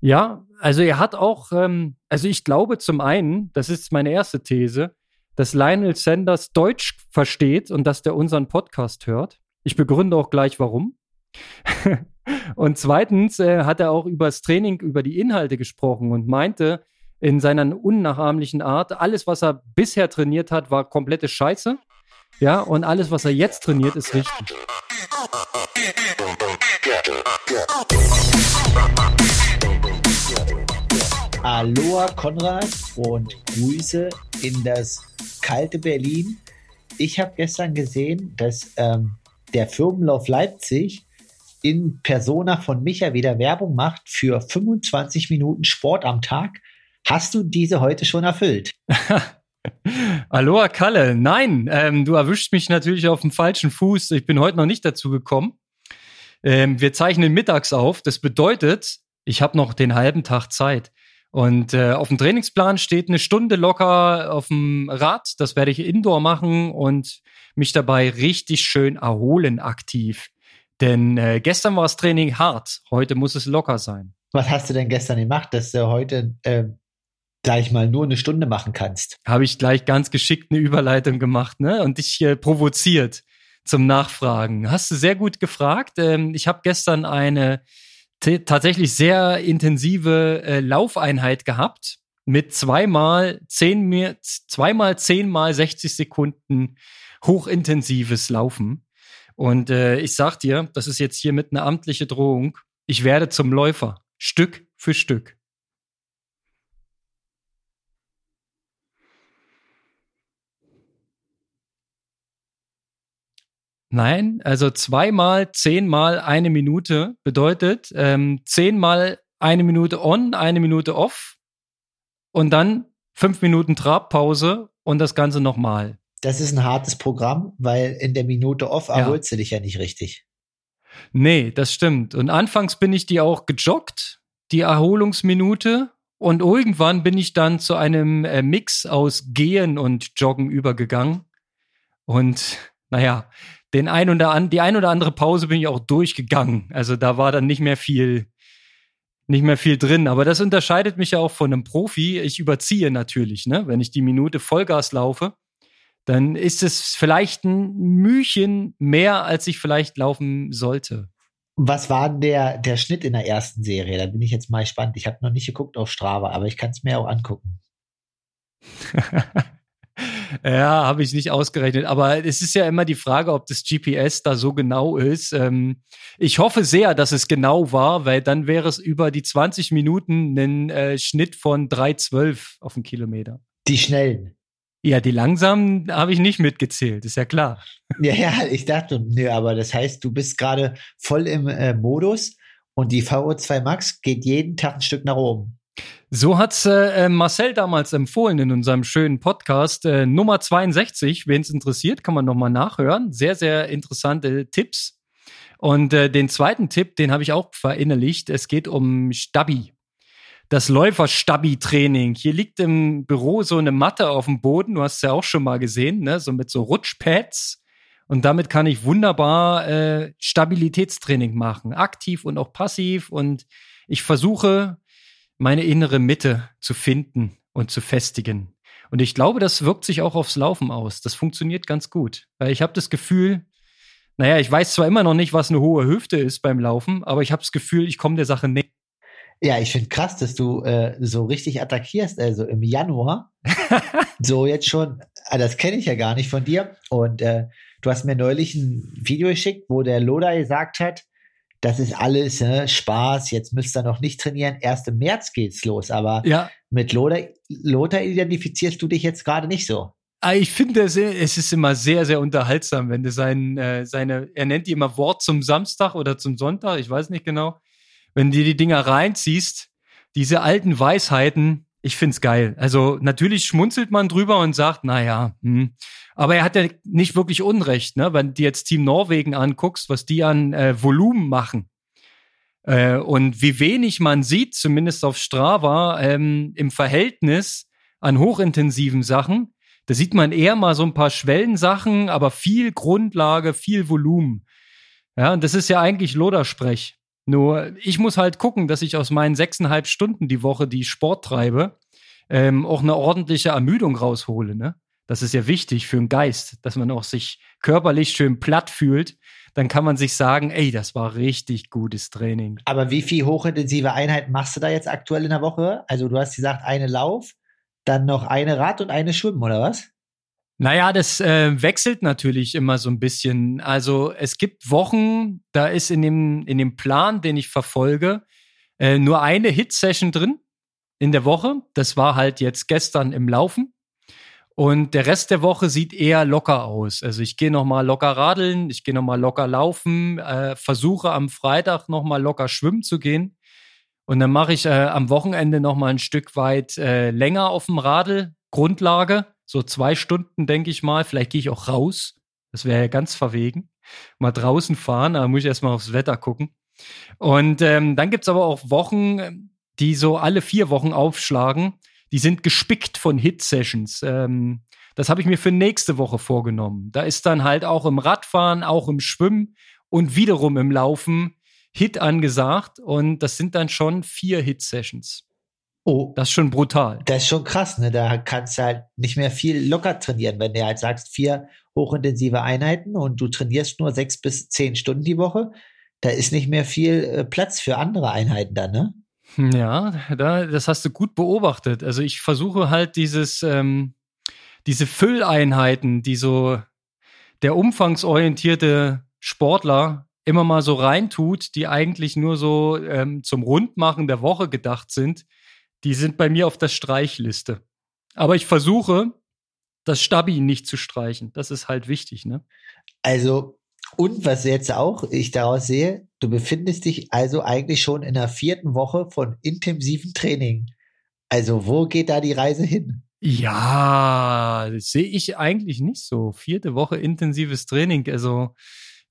Ja, also er hat auch, ähm, also ich glaube zum einen, das ist meine erste These, dass Lionel Sanders Deutsch versteht und dass der unseren Podcast hört. Ich begründe auch gleich warum. und zweitens äh, hat er auch über das Training, über die Inhalte gesprochen und meinte in seiner unnachahmlichen Art, alles, was er bisher trainiert hat, war komplette Scheiße. Ja, und alles, was er jetzt trainiert, ist richtig. Aloha Konrad und Grüße in das kalte Berlin. Ich habe gestern gesehen, dass ähm, der Firmenlauf Leipzig in Persona von Micha wieder Werbung macht für 25 Minuten Sport am Tag. Hast du diese heute schon erfüllt? Aloha Kalle, nein, ähm, du erwischst mich natürlich auf dem falschen Fuß. Ich bin heute noch nicht dazu gekommen. Ähm, wir zeichnen mittags auf. Das bedeutet, ich habe noch den halben Tag Zeit. Und äh, auf dem Trainingsplan steht eine Stunde locker auf dem Rad. Das werde ich indoor machen und mich dabei richtig schön erholen aktiv. Denn äh, gestern war das Training hart, heute muss es locker sein. Was hast du denn gestern gemacht, dass du heute, äh, sag ich mal, nur eine Stunde machen kannst? Habe ich gleich ganz geschickt eine Überleitung gemacht ne? und dich äh, provoziert zum Nachfragen. Hast du sehr gut gefragt. Ähm, ich habe gestern eine tatsächlich sehr intensive äh, Laufeinheit gehabt mit zweimal zehn, zweimal zehn mal 60 Sekunden hochintensives Laufen. Und äh, ich sag dir, das ist jetzt hier mit einer amtliche Drohung. Ich werde zum Läufer, Stück für Stück. Nein, also zweimal zehnmal eine Minute bedeutet ähm, zehnmal eine Minute on, eine Minute off und dann fünf Minuten Trabpause und das Ganze nochmal. Das ist ein hartes Programm, weil in der Minute off erholst ja. du dich ja nicht richtig. Nee, das stimmt. Und anfangs bin ich die auch gejoggt, die Erholungsminute. Und irgendwann bin ich dann zu einem äh, Mix aus Gehen und Joggen übergegangen. Und naja, den ein oder an, die ein oder andere Pause bin ich auch durchgegangen. Also da war dann nicht mehr viel, nicht mehr viel drin. Aber das unterscheidet mich ja auch von einem Profi. Ich überziehe natürlich, ne? Wenn ich die Minute Vollgas laufe, dann ist es vielleicht ein Mühchen mehr, als ich vielleicht laufen sollte. Was war der, der Schnitt in der ersten Serie? Da bin ich jetzt mal gespannt. Ich habe noch nicht geguckt auf Strava, aber ich kann es mir auch angucken. Ja, habe ich nicht ausgerechnet. Aber es ist ja immer die Frage, ob das GPS da so genau ist. Ähm, ich hoffe sehr, dass es genau war, weil dann wäre es über die 20 Minuten ein äh, Schnitt von 3,12 auf den Kilometer. Die schnellen. Ja, die langsamen habe ich nicht mitgezählt, ist ja klar. Ja, ja, ich dachte, nö, aber das heißt, du bist gerade voll im äh, Modus und die VO2 Max geht jeden Tag ein Stück nach oben. So hat's äh, Marcel damals empfohlen in unserem schönen Podcast äh, Nummer 62. Wen es interessiert, kann man nochmal nachhören. Sehr, sehr interessante Tipps. Und äh, den zweiten Tipp, den habe ich auch verinnerlicht. Es geht um Stabi. Das Läufer-Stabi-Training. Hier liegt im Büro so eine Matte auf dem Boden. Du hast es ja auch schon mal gesehen, ne? So mit so Rutschpads. Und damit kann ich wunderbar äh, Stabilitätstraining machen. Aktiv und auch passiv. Und ich versuche meine innere Mitte zu finden und zu festigen. Und ich glaube, das wirkt sich auch aufs Laufen aus. Das funktioniert ganz gut. Weil ich habe das Gefühl, naja, ich weiß zwar immer noch nicht, was eine hohe Hüfte ist beim Laufen, aber ich habe das Gefühl, ich komme der Sache näher. Ja, ich finde krass, dass du äh, so richtig attackierst, also im Januar. so jetzt schon, ah, das kenne ich ja gar nicht von dir. Und äh, du hast mir neulich ein Video geschickt, wo der Loda gesagt hat, das ist alles ne, Spaß, jetzt müsst ihr noch nicht trainieren, erst im März geht's los, aber ja. mit Lothar, Lothar identifizierst du dich jetzt gerade nicht so. Ah, ich finde, es ist immer sehr, sehr unterhaltsam, wenn du sein, äh, seine, er nennt die immer Wort zum Samstag oder zum Sonntag, ich weiß nicht genau, wenn du dir die Dinger reinziehst, diese alten Weisheiten, ich find's geil. Also natürlich schmunzelt man drüber und sagt, na ja, hm. aber er hat ja nicht wirklich Unrecht, ne? Wenn du jetzt Team Norwegen anguckst, was die an äh, Volumen machen äh, und wie wenig man sieht, zumindest auf Strava, ähm, im Verhältnis an hochintensiven Sachen, da sieht man eher mal so ein paar Schwellensachen, aber viel Grundlage, viel Volumen. Ja, und das ist ja eigentlich Lodersprech. Nur ich muss halt gucken, dass ich aus meinen sechseinhalb Stunden die Woche, die ich Sport treibe, ähm, auch eine ordentliche Ermüdung raushole. Ne? Das ist ja wichtig für den Geist, dass man auch sich körperlich schön platt fühlt. Dann kann man sich sagen, ey, das war richtig gutes Training. Aber wie viel hochintensive Einheiten machst du da jetzt aktuell in der Woche? Also du hast gesagt, eine Lauf, dann noch eine Rad und eine Schwimmen, oder was? Naja, das äh, wechselt natürlich immer so ein bisschen. Also es gibt Wochen, da ist in dem, in dem Plan, den ich verfolge, äh, nur eine Hit-Session drin in der Woche. Das war halt jetzt gestern im Laufen. Und der Rest der Woche sieht eher locker aus. Also ich gehe noch mal locker radeln, ich gehe noch mal locker laufen, äh, versuche am Freitag noch mal locker schwimmen zu gehen. Und dann mache ich äh, am Wochenende noch mal ein Stück weit äh, länger auf dem Radl, Grundlage so zwei Stunden, denke ich mal. Vielleicht gehe ich auch raus. Das wäre ja ganz verwegen. Mal draußen fahren, da muss ich erstmal aufs Wetter gucken. Und ähm, dann gibt's aber auch Wochen, die so alle vier Wochen aufschlagen. Die sind gespickt von Hit-Sessions. Ähm, das habe ich mir für nächste Woche vorgenommen. Da ist dann halt auch im Radfahren, auch im Schwimmen und wiederum im Laufen Hit angesagt. Und das sind dann schon vier Hit-Sessions. Oh. Das ist schon brutal. Das ist schon krass, ne? Da kannst du halt nicht mehr viel locker trainieren, wenn du halt sagst, vier hochintensive Einheiten und du trainierst nur sechs bis zehn Stunden die Woche. Da ist nicht mehr viel äh, Platz für andere Einheiten dann, ne? Ja, da, das hast du gut beobachtet. Also ich versuche halt dieses, ähm, diese Fülleinheiten, die so der umfangsorientierte Sportler immer mal so reintut, die eigentlich nur so ähm, zum Rundmachen der Woche gedacht sind, die sind bei mir auf der Streichliste. Aber ich versuche, das Stabi nicht zu streichen. Das ist halt wichtig, ne? Also, und was jetzt auch ich daraus sehe, du befindest dich also eigentlich schon in der vierten Woche von intensivem Training. Also, wo geht da die Reise hin? Ja, das sehe ich eigentlich nicht so. Vierte Woche intensives Training. Also,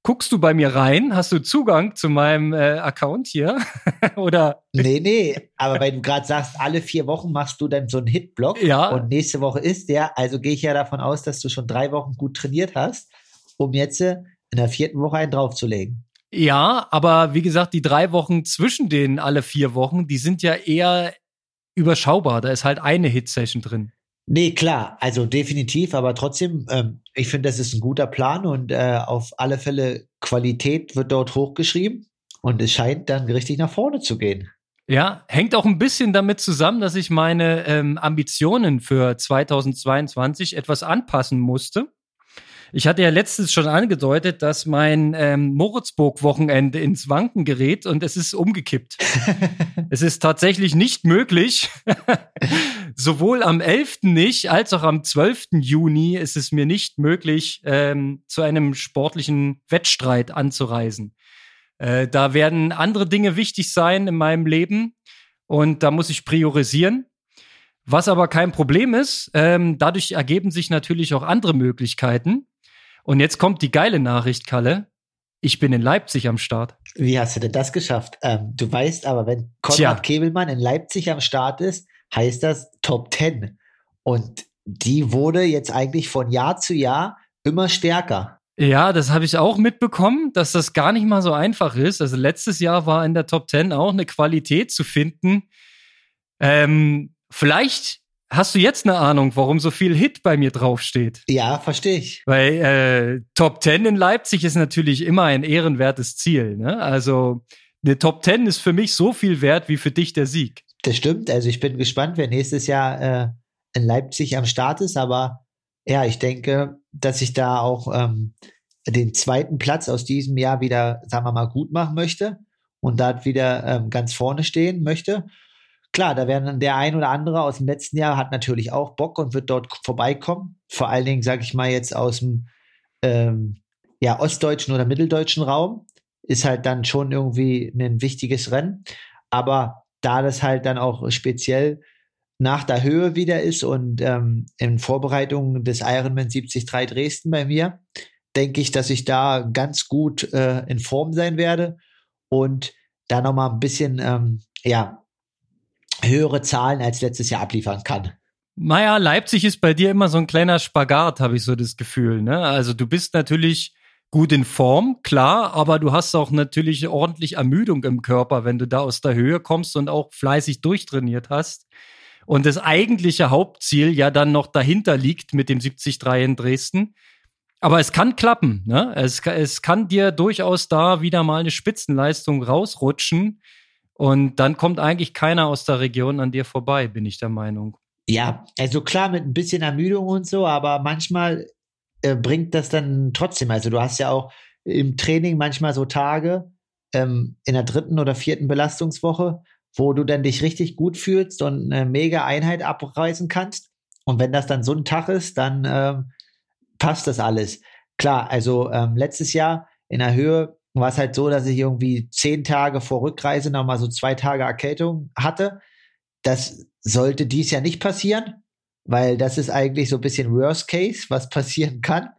Guckst du bei mir rein? Hast du Zugang zu meinem äh, Account hier? Oder? Nee, nee, aber weil du gerade sagst, alle vier Wochen machst du dann so einen Hitblock ja. und nächste Woche ist der, also gehe ich ja davon aus, dass du schon drei Wochen gut trainiert hast, um jetzt äh, in der vierten Woche einen draufzulegen. Ja, aber wie gesagt, die drei Wochen zwischen den alle vier Wochen, die sind ja eher überschaubar. Da ist halt eine Hit-Session drin. Nee, klar, also definitiv, aber trotzdem, ähm, ich finde, das ist ein guter Plan und äh, auf alle Fälle Qualität wird dort hochgeschrieben und es scheint dann richtig nach vorne zu gehen. Ja, hängt auch ein bisschen damit zusammen, dass ich meine ähm, Ambitionen für 2022 etwas anpassen musste. Ich hatte ja letztens schon angedeutet, dass mein ähm, Moritzburg-Wochenende ins Wanken gerät und es ist umgekippt. es ist tatsächlich nicht möglich. Sowohl am 11. nicht, als auch am 12. Juni ist es mir nicht möglich, ähm, zu einem sportlichen Wettstreit anzureisen. Äh, da werden andere Dinge wichtig sein in meinem Leben und da muss ich priorisieren. Was aber kein Problem ist, ähm, dadurch ergeben sich natürlich auch andere Möglichkeiten. Und jetzt kommt die geile Nachricht, Kalle. Ich bin in Leipzig am Start. Wie hast du denn das geschafft? Ähm, du weißt aber, wenn Konrad. Kebelmann in Leipzig am Start ist, heißt das Top 10. Und die wurde jetzt eigentlich von Jahr zu Jahr immer stärker. Ja, das habe ich auch mitbekommen, dass das gar nicht mal so einfach ist. Also letztes Jahr war in der Top 10 auch eine Qualität zu finden. Ähm, vielleicht Hast du jetzt eine Ahnung, warum so viel Hit bei mir draufsteht? Ja, verstehe ich. Weil äh, Top 10 in Leipzig ist natürlich immer ein ehrenwertes Ziel. Ne? Also eine Top 10 ist für mich so viel wert wie für dich der Sieg. Das stimmt. Also ich bin gespannt, wer nächstes Jahr äh, in Leipzig am Start ist. Aber ja, ich denke, dass ich da auch ähm, den zweiten Platz aus diesem Jahr wieder, sagen wir mal, gut machen möchte und da wieder ähm, ganz vorne stehen möchte klar, da werden der ein oder andere aus dem letzten Jahr hat natürlich auch Bock und wird dort vorbeikommen. Vor allen Dingen, sage ich mal, jetzt aus dem ähm, ja, ostdeutschen oder mitteldeutschen Raum ist halt dann schon irgendwie ein wichtiges Rennen. Aber da das halt dann auch speziell nach der Höhe wieder ist und ähm, in Vorbereitung des Ironman 73 Dresden bei mir, denke ich, dass ich da ganz gut äh, in Form sein werde und da nochmal ein bisschen ähm, ja, höhere Zahlen als letztes Jahr abliefern kann. Naja, Leipzig ist bei dir immer so ein kleiner Spagat, habe ich so das Gefühl. Ne? Also du bist natürlich gut in Form, klar, aber du hast auch natürlich ordentlich Ermüdung im Körper, wenn du da aus der Höhe kommst und auch fleißig durchtrainiert hast. Und das eigentliche Hauptziel ja dann noch dahinter liegt mit dem 73 in Dresden. Aber es kann klappen, ne? Es, es kann dir durchaus da wieder mal eine Spitzenleistung rausrutschen. Und dann kommt eigentlich keiner aus der Region an dir vorbei, bin ich der Meinung. Ja, also klar mit ein bisschen Ermüdung und so, aber manchmal äh, bringt das dann trotzdem. Also du hast ja auch im Training manchmal so Tage ähm, in der dritten oder vierten Belastungswoche, wo du dann dich richtig gut fühlst und eine mega Einheit abreißen kannst. Und wenn das dann so ein Tag ist, dann ähm, passt das alles. Klar, also ähm, letztes Jahr in der Höhe war es halt so, dass ich irgendwie zehn Tage vor Rückreise nochmal so zwei Tage Erkältung hatte. Das sollte dies Jahr nicht passieren, weil das ist eigentlich so ein bisschen Worst Case, was passieren kann.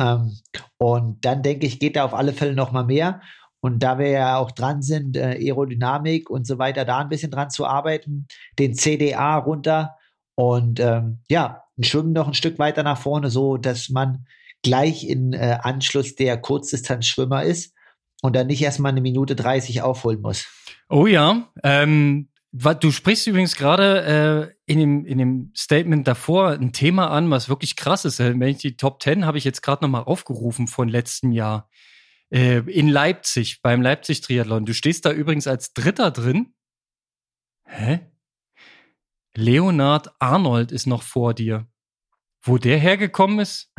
Ähm, und dann denke ich, geht da auf alle Fälle noch mal mehr. Und da wir ja auch dran sind, äh, Aerodynamik und so weiter, da ein bisschen dran zu arbeiten, den CDA runter und ähm, ja, Schwimmen noch ein Stück weiter nach vorne, so dass man gleich in äh, Anschluss der Kurzdistanzschwimmer ist und dann nicht erstmal eine Minute 30 aufholen muss. Oh ja, ähm, Du sprichst übrigens gerade äh, in, dem, in dem Statement davor ein Thema an, was wirklich krass ist. Wenn ich die Top 10 habe ich jetzt gerade nochmal aufgerufen von letztem Jahr. Äh, in Leipzig, beim Leipzig-Triathlon. Du stehst da übrigens als Dritter drin. Hä? Leonard Arnold ist noch vor dir. Wo der hergekommen ist?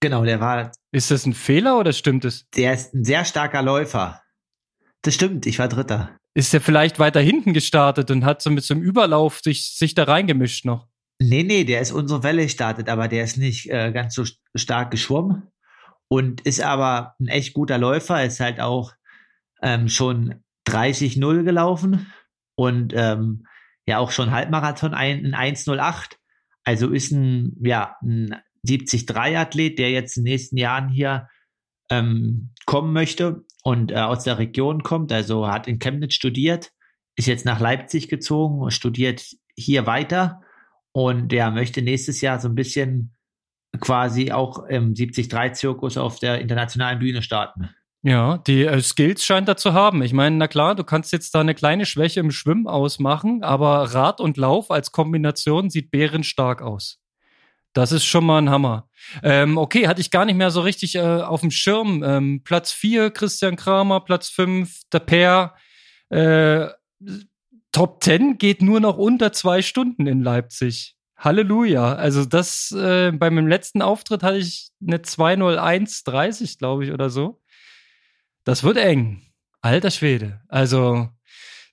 Genau, der war. Ist das ein Fehler oder stimmt es? Der ist ein sehr starker Läufer. Das stimmt, ich war Dritter ist er vielleicht weiter hinten gestartet und hat so mit so einem Überlauf sich, sich da reingemischt noch. Nee, nee, der ist unsere Welle gestartet, aber der ist nicht äh, ganz so stark geschwommen und ist aber ein echt guter Läufer, ist halt auch ähm, schon 30-0 gelaufen und ähm, ja auch schon Halbmarathon ein, in 1,08. Also ist ein, ja, ein 70-3-Athlet, der jetzt in den nächsten Jahren hier ähm, kommen möchte und äh, aus der Region kommt, also hat in Chemnitz studiert, ist jetzt nach Leipzig gezogen, und studiert hier weiter und der möchte nächstes Jahr so ein bisschen quasi auch im 73-Zirkus auf der internationalen Bühne starten. Ja, die äh, Skills scheint er zu haben. Ich meine, na klar, du kannst jetzt da eine kleine Schwäche im Schwimmen ausmachen, aber Rad und Lauf als Kombination sieht bärenstark aus. Das ist schon mal ein Hammer. Ähm, okay, hatte ich gar nicht mehr so richtig äh, auf dem Schirm. Ähm, Platz 4 Christian Kramer, Platz 5 der Pair. Äh, Top 10 geht nur noch unter zwei Stunden in Leipzig. Halleluja. Also das, äh, bei meinem letzten Auftritt hatte ich eine 201,30, glaube ich, oder so. Das wird eng. Alter Schwede. Also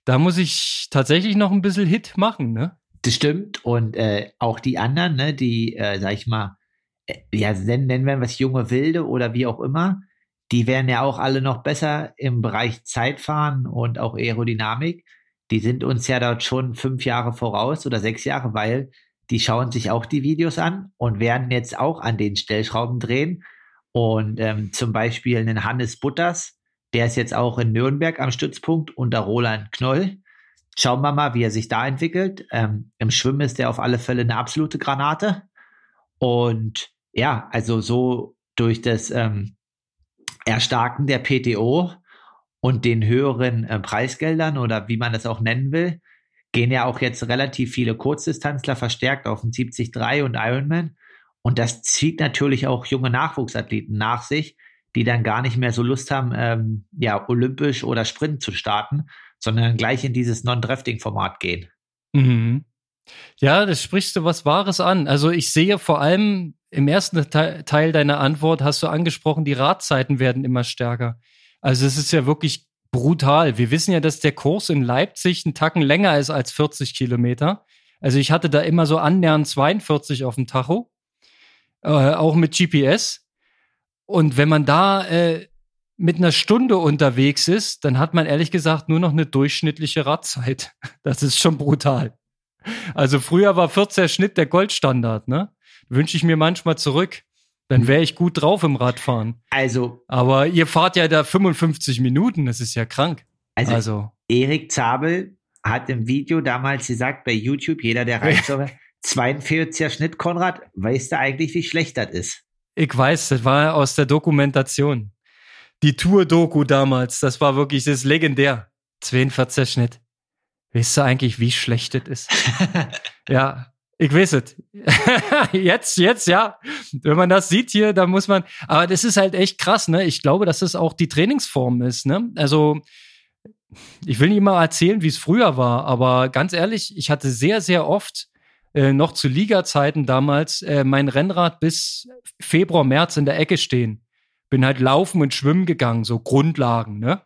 da muss ich tatsächlich noch ein bisschen Hit machen, ne? Das stimmt. Und äh, auch die anderen, ne, die, äh, sag ich mal, äh, ja, nennen, wir was junge Wilde oder wie auch immer, die werden ja auch alle noch besser im Bereich Zeitfahren und auch Aerodynamik. Die sind uns ja dort schon fünf Jahre voraus oder sechs Jahre, weil die schauen sich auch die Videos an und werden jetzt auch an den Stellschrauben drehen. Und ähm, zum Beispiel einen Hannes Butters, der ist jetzt auch in Nürnberg am Stützpunkt unter Roland Knoll. Schauen wir mal, wie er sich da entwickelt. Ähm, Im Schwimmen ist er auf alle Fälle eine absolute Granate. Und ja, also so durch das ähm, Erstarken der PTO und den höheren äh, Preisgeldern oder wie man das auch nennen will, gehen ja auch jetzt relativ viele Kurzdistanzler verstärkt auf den 73 und Ironman. Und das zieht natürlich auch junge Nachwuchsathleten nach sich, die dann gar nicht mehr so Lust haben, ähm, ja, olympisch oder Sprint zu starten, sondern gleich in dieses Non-Drafting-Format gehen. Mhm. Ja, das sprichst du was Wahres an. Also ich sehe vor allem im ersten Teil deiner Antwort hast du angesprochen, die Radzeiten werden immer stärker. Also es ist ja wirklich brutal. Wir wissen ja, dass der Kurs in Leipzig einen Tacken länger ist als 40 Kilometer. Also ich hatte da immer so annähernd 42 auf dem Tacho, äh, auch mit GPS. Und wenn man da äh, mit einer Stunde unterwegs ist, dann hat man ehrlich gesagt nur noch eine durchschnittliche Radzeit. Das ist schon brutal. Also früher war 14 Schnitt der Goldstandard, ne? Wünsche ich mir manchmal zurück. Dann wäre ich gut drauf im Radfahren. Also. Aber ihr fahrt ja da 55 Minuten, das ist ja krank. Also, also. Erik Zabel hat im Video damals gesagt, bei YouTube, jeder, der reinschaut, 42er Schnitt, Konrad, weißt du eigentlich, wie schlecht das ist? Ich weiß, das war aus der Dokumentation. Die Tour-Doku damals, das war wirklich, das ist legendär. 42 Schnitt. Weißt du eigentlich, wie schlecht das ist? ja, ich weiß es. jetzt, jetzt, ja. Wenn man das sieht hier, dann muss man, aber das ist halt echt krass, ne? Ich glaube, dass es das auch die Trainingsform ist, ne? Also, ich will nicht mal erzählen, wie es früher war, aber ganz ehrlich, ich hatte sehr, sehr oft äh, noch zu Liga-Zeiten damals äh, mein Rennrad bis Februar, März in der Ecke stehen. Bin halt laufen und schwimmen gegangen, so Grundlagen, ne?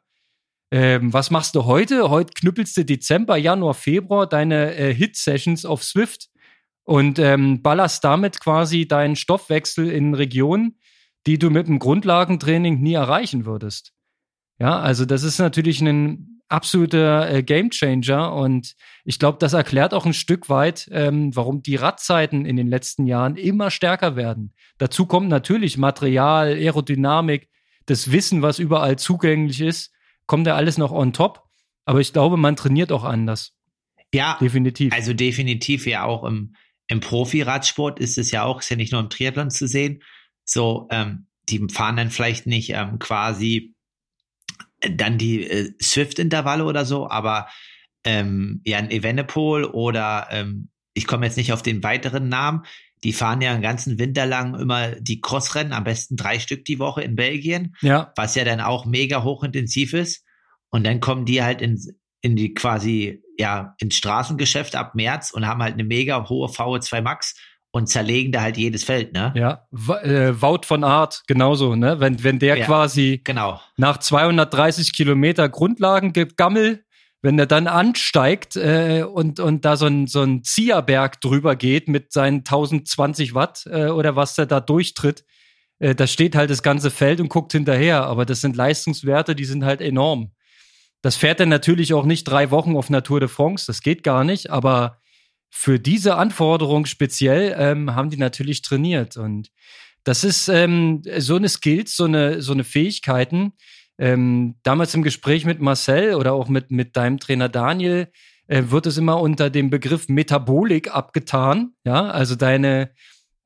Ähm, was machst du heute? Heute knüppelst du Dezember, Januar, Februar deine äh, Hit-Sessions auf Swift und ähm, ballerst damit quasi deinen Stoffwechsel in Regionen, die du mit dem Grundlagentraining nie erreichen würdest. Ja, also das ist natürlich ein absoluter äh, Gamechanger und ich glaube, das erklärt auch ein Stück weit, ähm, warum die Radzeiten in den letzten Jahren immer stärker werden. Dazu kommt natürlich Material, Aerodynamik, das Wissen, was überall zugänglich ist, kommt da alles noch on top. Aber ich glaube, man trainiert auch anders. Ja, definitiv. Also definitiv ja auch im, im Profi-Radsport ist es ja auch, ist ja nicht nur im Triathlon zu sehen. So, ähm, die fahren dann vielleicht nicht ähm, quasi dann die äh, Swift-Intervalle oder so, aber ähm, ja, ein Evenepoel oder ähm, ich komme jetzt nicht auf den weiteren Namen, die fahren ja einen ganzen Winter lang immer die Crossrennen, am besten drei Stück die Woche in Belgien, ja. was ja dann auch mega hochintensiv ist. Und dann kommen die halt in, in die quasi, ja, ins Straßengeschäft ab März und haben halt eine mega hohe VO2 Max und zerlegen da halt jedes Feld, ne? Ja, äh, Wout von Art, genauso, ne? Wenn, wenn der ja, quasi genau. nach 230 Kilometer Grundlagengammel, wenn der dann ansteigt äh, und, und da so ein, so ein Zieherberg drüber geht mit seinen 1020 Watt äh, oder was der da durchtritt, äh, da steht halt das ganze Feld und guckt hinterher. Aber das sind Leistungswerte, die sind halt enorm. Das fährt er natürlich auch nicht drei Wochen auf Natur de France, das geht gar nicht, aber für diese Anforderung speziell ähm, haben die natürlich trainiert. Und das ist ähm, so eine Skills, so eine, so eine Fähigkeiten. Ähm, damals im Gespräch mit Marcel oder auch mit, mit deinem Trainer Daniel äh, wird es immer unter dem Begriff Metabolik abgetan. Ja, also deine,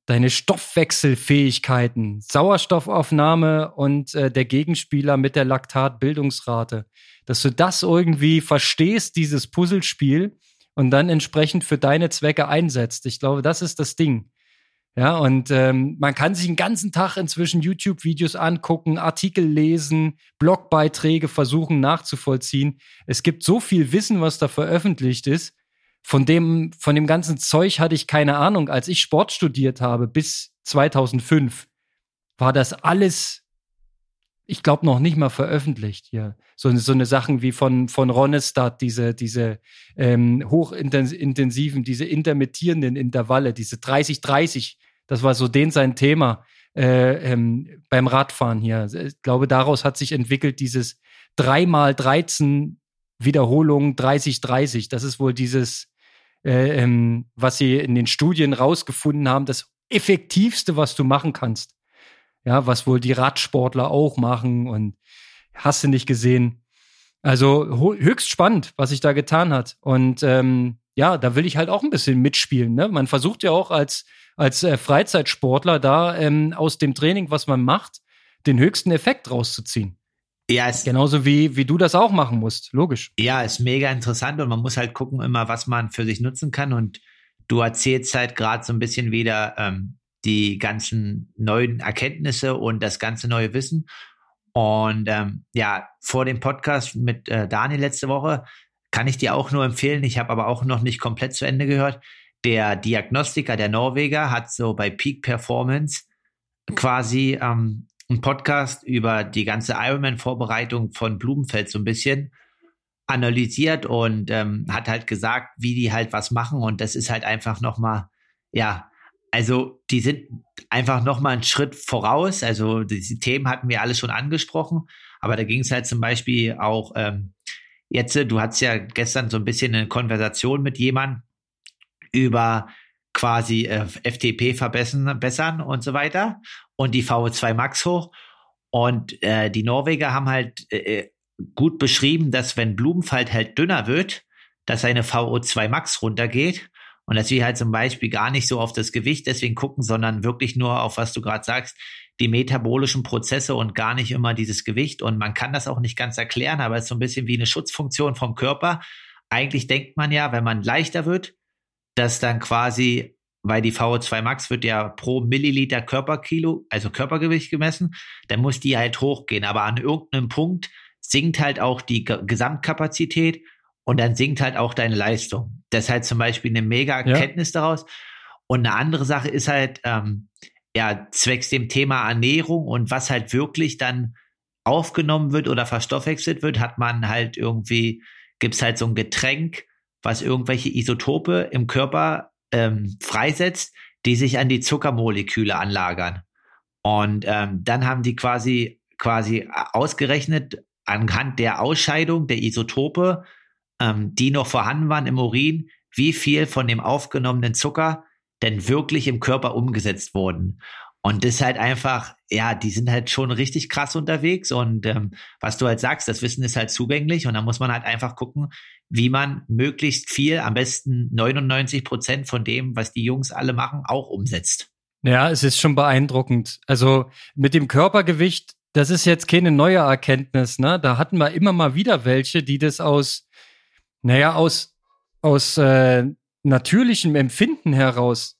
deine Stoffwechselfähigkeiten, Sauerstoffaufnahme und äh, der Gegenspieler mit der Laktatbildungsrate. Dass du das irgendwie verstehst, dieses Puzzlespiel und dann entsprechend für deine Zwecke einsetzt. Ich glaube, das ist das Ding. Ja, und ähm, man kann sich den ganzen Tag inzwischen YouTube-Videos angucken, Artikel lesen, Blogbeiträge versuchen nachzuvollziehen. Es gibt so viel Wissen, was da veröffentlicht ist. Von dem, von dem ganzen Zeug hatte ich keine Ahnung. Als ich Sport studiert habe bis 2005, war das alles ich glaube, noch nicht mal veröffentlicht hier. So, so eine Sachen wie von, von Ronestadt, diese, diese ähm, hochintensiven, diese intermittierenden Intervalle, diese 30-30, das war so den sein Thema äh, ähm, beim Radfahren hier. Ich glaube, daraus hat sich entwickelt dieses 3 mal 13 Wiederholungen 30-30. Das ist wohl dieses, äh, ähm, was sie in den Studien rausgefunden haben, das effektivste, was du machen kannst ja, was wohl die Radsportler auch machen und hast du nicht gesehen. Also höchst spannend, was sich da getan hat. Und ähm, ja, da will ich halt auch ein bisschen mitspielen. Ne? Man versucht ja auch als, als äh, Freizeitsportler da ähm, aus dem Training, was man macht, den höchsten Effekt rauszuziehen. Ja, es, genauso wie, wie du das auch machen musst, logisch. Ja, ist mega interessant und man muss halt gucken immer, was man für sich nutzen kann. Und du erzählst halt gerade so ein bisschen wieder, ähm, die ganzen neuen Erkenntnisse und das ganze neue Wissen. Und ähm, ja, vor dem Podcast mit äh, Daniel letzte Woche kann ich dir auch nur empfehlen. Ich habe aber auch noch nicht komplett zu Ende gehört. Der Diagnostiker, der Norweger, hat so bei Peak Performance quasi ähm, einen Podcast über die ganze Ironman-Vorbereitung von Blumenfeld so ein bisschen analysiert und ähm, hat halt gesagt, wie die halt was machen. Und das ist halt einfach nochmal, ja, also die sind einfach noch mal einen Schritt voraus. Also diese Themen hatten wir alles schon angesprochen, aber da ging es halt zum Beispiel auch ähm, jetzt. Du hattest ja gestern so ein bisschen eine Konversation mit jemandem über quasi äh, FTP verbessern, bessern und so weiter und die VO2 Max hoch. Und äh, die Norweger haben halt äh, äh, gut beschrieben, dass wenn Blumenfeld halt dünner wird, dass seine VO2 Max runtergeht Und dass wir halt zum Beispiel gar nicht so auf das Gewicht deswegen gucken, sondern wirklich nur auf, was du gerade sagst, die metabolischen Prozesse und gar nicht immer dieses Gewicht. Und man kann das auch nicht ganz erklären, aber es ist so ein bisschen wie eine Schutzfunktion vom Körper. Eigentlich denkt man ja, wenn man leichter wird, dass dann quasi, weil die VO2 Max wird ja pro Milliliter Körperkilo, also Körpergewicht gemessen, dann muss die halt hochgehen. Aber an irgendeinem Punkt sinkt halt auch die Gesamtkapazität und dann sinkt halt auch deine Leistung. Das ist halt zum Beispiel eine mega Erkenntnis ja. daraus. Und eine andere Sache ist halt, ähm, ja, zwecks dem Thema Ernährung und was halt wirklich dann aufgenommen wird oder verstoffwechselt wird, hat man halt irgendwie, gibt's halt so ein Getränk, was irgendwelche Isotope im Körper ähm, freisetzt, die sich an die Zuckermoleküle anlagern. Und ähm, dann haben die quasi quasi ausgerechnet anhand der Ausscheidung der Isotope, ähm, die noch vorhanden waren im Urin, wie viel von dem aufgenommenen Zucker denn wirklich im Körper umgesetzt wurden. Und das ist halt einfach, ja, die sind halt schon richtig krass unterwegs. Und ähm, was du halt sagst, das Wissen ist halt zugänglich. Und da muss man halt einfach gucken, wie man möglichst viel, am besten 99 Prozent von dem, was die Jungs alle machen, auch umsetzt. Ja, es ist schon beeindruckend. Also mit dem Körpergewicht, das ist jetzt keine neue Erkenntnis. Ne? Da hatten wir immer mal wieder welche, die das aus, naja, aus, aus äh, natürlichem Empfinden heraus.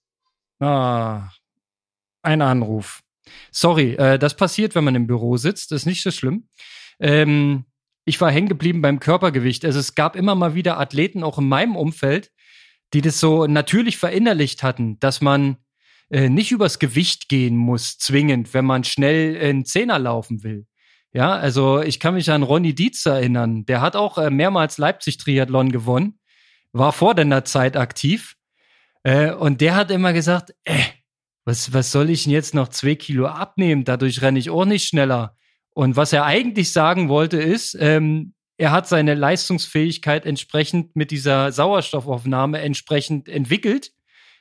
Ah, ein Anruf. Sorry, äh, das passiert, wenn man im Büro sitzt. Ist nicht so schlimm. Ähm, ich war hängen geblieben beim Körpergewicht. Also es gab immer mal wieder Athleten, auch in meinem Umfeld, die das so natürlich verinnerlicht hatten, dass man äh, nicht übers Gewicht gehen muss, zwingend, wenn man schnell in Zehner laufen will. Ja, also ich kann mich an Ronny Dietz erinnern. Der hat auch äh, mehrmals Leipzig-Triathlon gewonnen war vor deiner Zeit aktiv. Äh, und der hat immer gesagt, äh, was, was soll ich denn jetzt noch zwei Kilo abnehmen? Dadurch renne ich auch nicht schneller. Und was er eigentlich sagen wollte, ist, ähm, er hat seine Leistungsfähigkeit entsprechend mit dieser Sauerstoffaufnahme entsprechend entwickelt.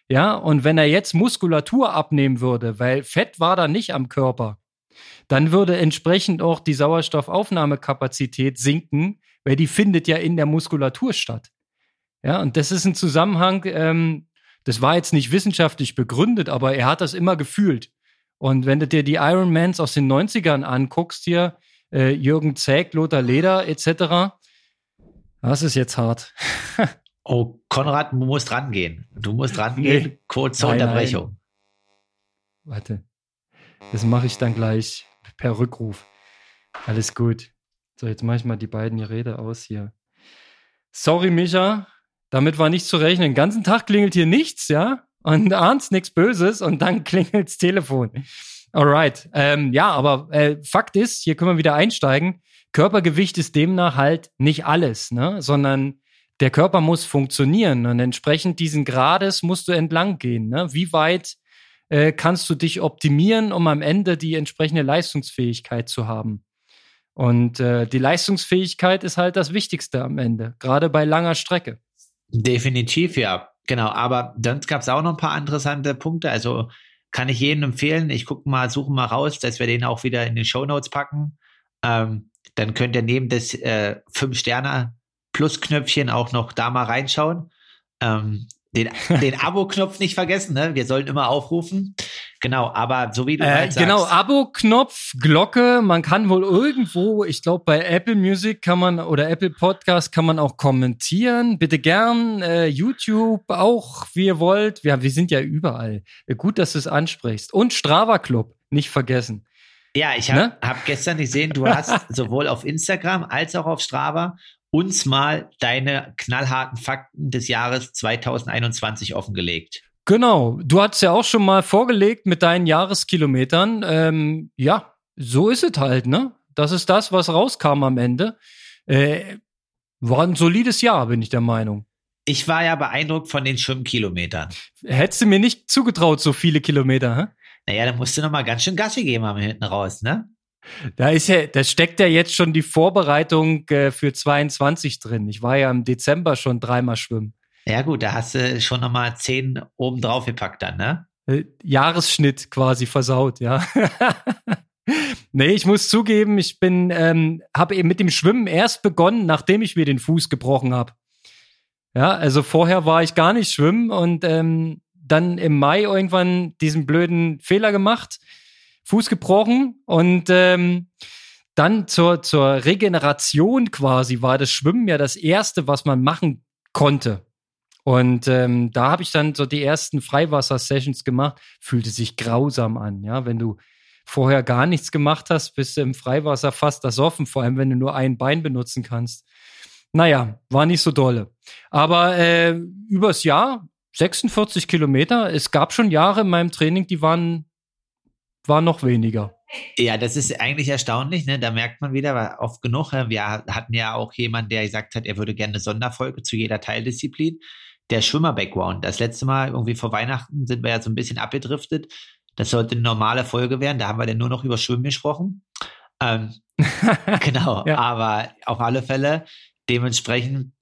Ja, und wenn er jetzt Muskulatur abnehmen würde, weil Fett war da nicht am Körper, dann würde entsprechend auch die Sauerstoffaufnahmekapazität sinken, weil die findet ja in der Muskulatur statt. Ja, und das ist ein Zusammenhang, ähm, das war jetzt nicht wissenschaftlich begründet, aber er hat das immer gefühlt. Und wenn du dir die Ironmans aus den 90ern anguckst, hier, äh, Jürgen Zäck, Lothar Leder etc., das ist jetzt hart. oh, Konrad, du musst rangehen. Du musst rangehen. Nee. Kurze nein, Unterbrechung. Nein. Warte. Das mache ich dann gleich per Rückruf. Alles gut. So, jetzt mache ich mal die beiden Geräte aus hier. Sorry, Micha, damit war nicht zu rechnen. Den ganzen Tag klingelt hier nichts, ja? Und ahnst nichts Böses und dann klingelt's Telefon. Alright. Ähm, ja, aber äh, Fakt ist, hier können wir wieder einsteigen. Körpergewicht ist demnach halt nicht alles, ne? Sondern der Körper muss funktionieren und entsprechend diesen Grades musst du entlang gehen. Ne? Wie weit äh, kannst du dich optimieren, um am Ende die entsprechende Leistungsfähigkeit zu haben? Und äh, die Leistungsfähigkeit ist halt das Wichtigste am Ende, gerade bei langer Strecke. Definitiv, ja. Genau, aber dann gab es auch noch ein paar interessante Punkte. Also kann ich jedem empfehlen. Ich gucke mal, suche mal raus, dass wir den auch wieder in den Show Notes packen. Ähm, dann könnt ihr neben des äh, 5-Sterne-Plus-Knöpfchen auch noch da mal reinschauen. Ähm, den, den Abo-Knopf nicht vergessen, ne? Wir sollen immer aufrufen. Genau, aber so wie du äh, halt Genau, Abo-Knopf, Glocke, man kann wohl irgendwo, ich glaube bei Apple Music kann man oder Apple Podcast kann man auch kommentieren. Bitte gern, äh, YouTube auch, wie ihr wollt. Wir, wir sind ja überall. Gut, dass du es ansprichst. Und Strava Club, nicht vergessen. Ja, ich habe ne? hab gestern gesehen, du hast sowohl auf Instagram als auch auf Strava uns mal deine knallharten Fakten des Jahres 2021 offengelegt. Genau, du hast ja auch schon mal vorgelegt mit deinen Jahreskilometern. Ähm, ja, so ist es halt, ne? Das ist das, was rauskam am Ende. Äh, war ein solides Jahr, bin ich der Meinung. Ich war ja beeindruckt von den Schwimmkilometern. Hättest du mir nicht zugetraut, so viele Kilometer, hä? Naja, da musst du noch mal ganz schön Gassi geben am hinten raus, ne? Da ist ja, da steckt ja jetzt schon die Vorbereitung äh, für 22 drin. Ich war ja im Dezember schon dreimal schwimmen. Ja gut, da hast du schon nochmal zehn oben drauf gepackt dann, ne? Äh, Jahresschnitt quasi versaut, ja. nee, ich muss zugeben, ich bin, ähm, habe eben mit dem Schwimmen erst begonnen, nachdem ich mir den Fuß gebrochen habe. Ja, also vorher war ich gar nicht schwimmen und ähm, dann im Mai irgendwann diesen blöden Fehler gemacht, Fuß gebrochen und ähm, dann zur, zur Regeneration quasi war das Schwimmen ja das erste, was man machen konnte. Und ähm, da habe ich dann so die ersten Freiwasser-Sessions gemacht. Fühlte sich grausam an, ja. Wenn du vorher gar nichts gemacht hast, bist du im Freiwasser fast ersoffen, vor allem wenn du nur ein Bein benutzen kannst. Naja, war nicht so dolle. Aber äh, übers Jahr 46 Kilometer. Es gab schon Jahre in meinem Training, die waren, waren noch weniger. Ja, das ist eigentlich erstaunlich. Ne? Da merkt man wieder, weil oft genug. Wir hatten ja auch jemanden, der gesagt hat, er würde gerne eine Sonderfolge zu jeder Teildisziplin. Der Schwimmer-Background. Das letzte Mal, irgendwie vor Weihnachten, sind wir ja so ein bisschen abgedriftet. Das sollte eine normale Folge werden. Da haben wir dann nur noch über Schwimmen gesprochen. Ähm, genau. ja. Aber auf alle Fälle, dementsprechend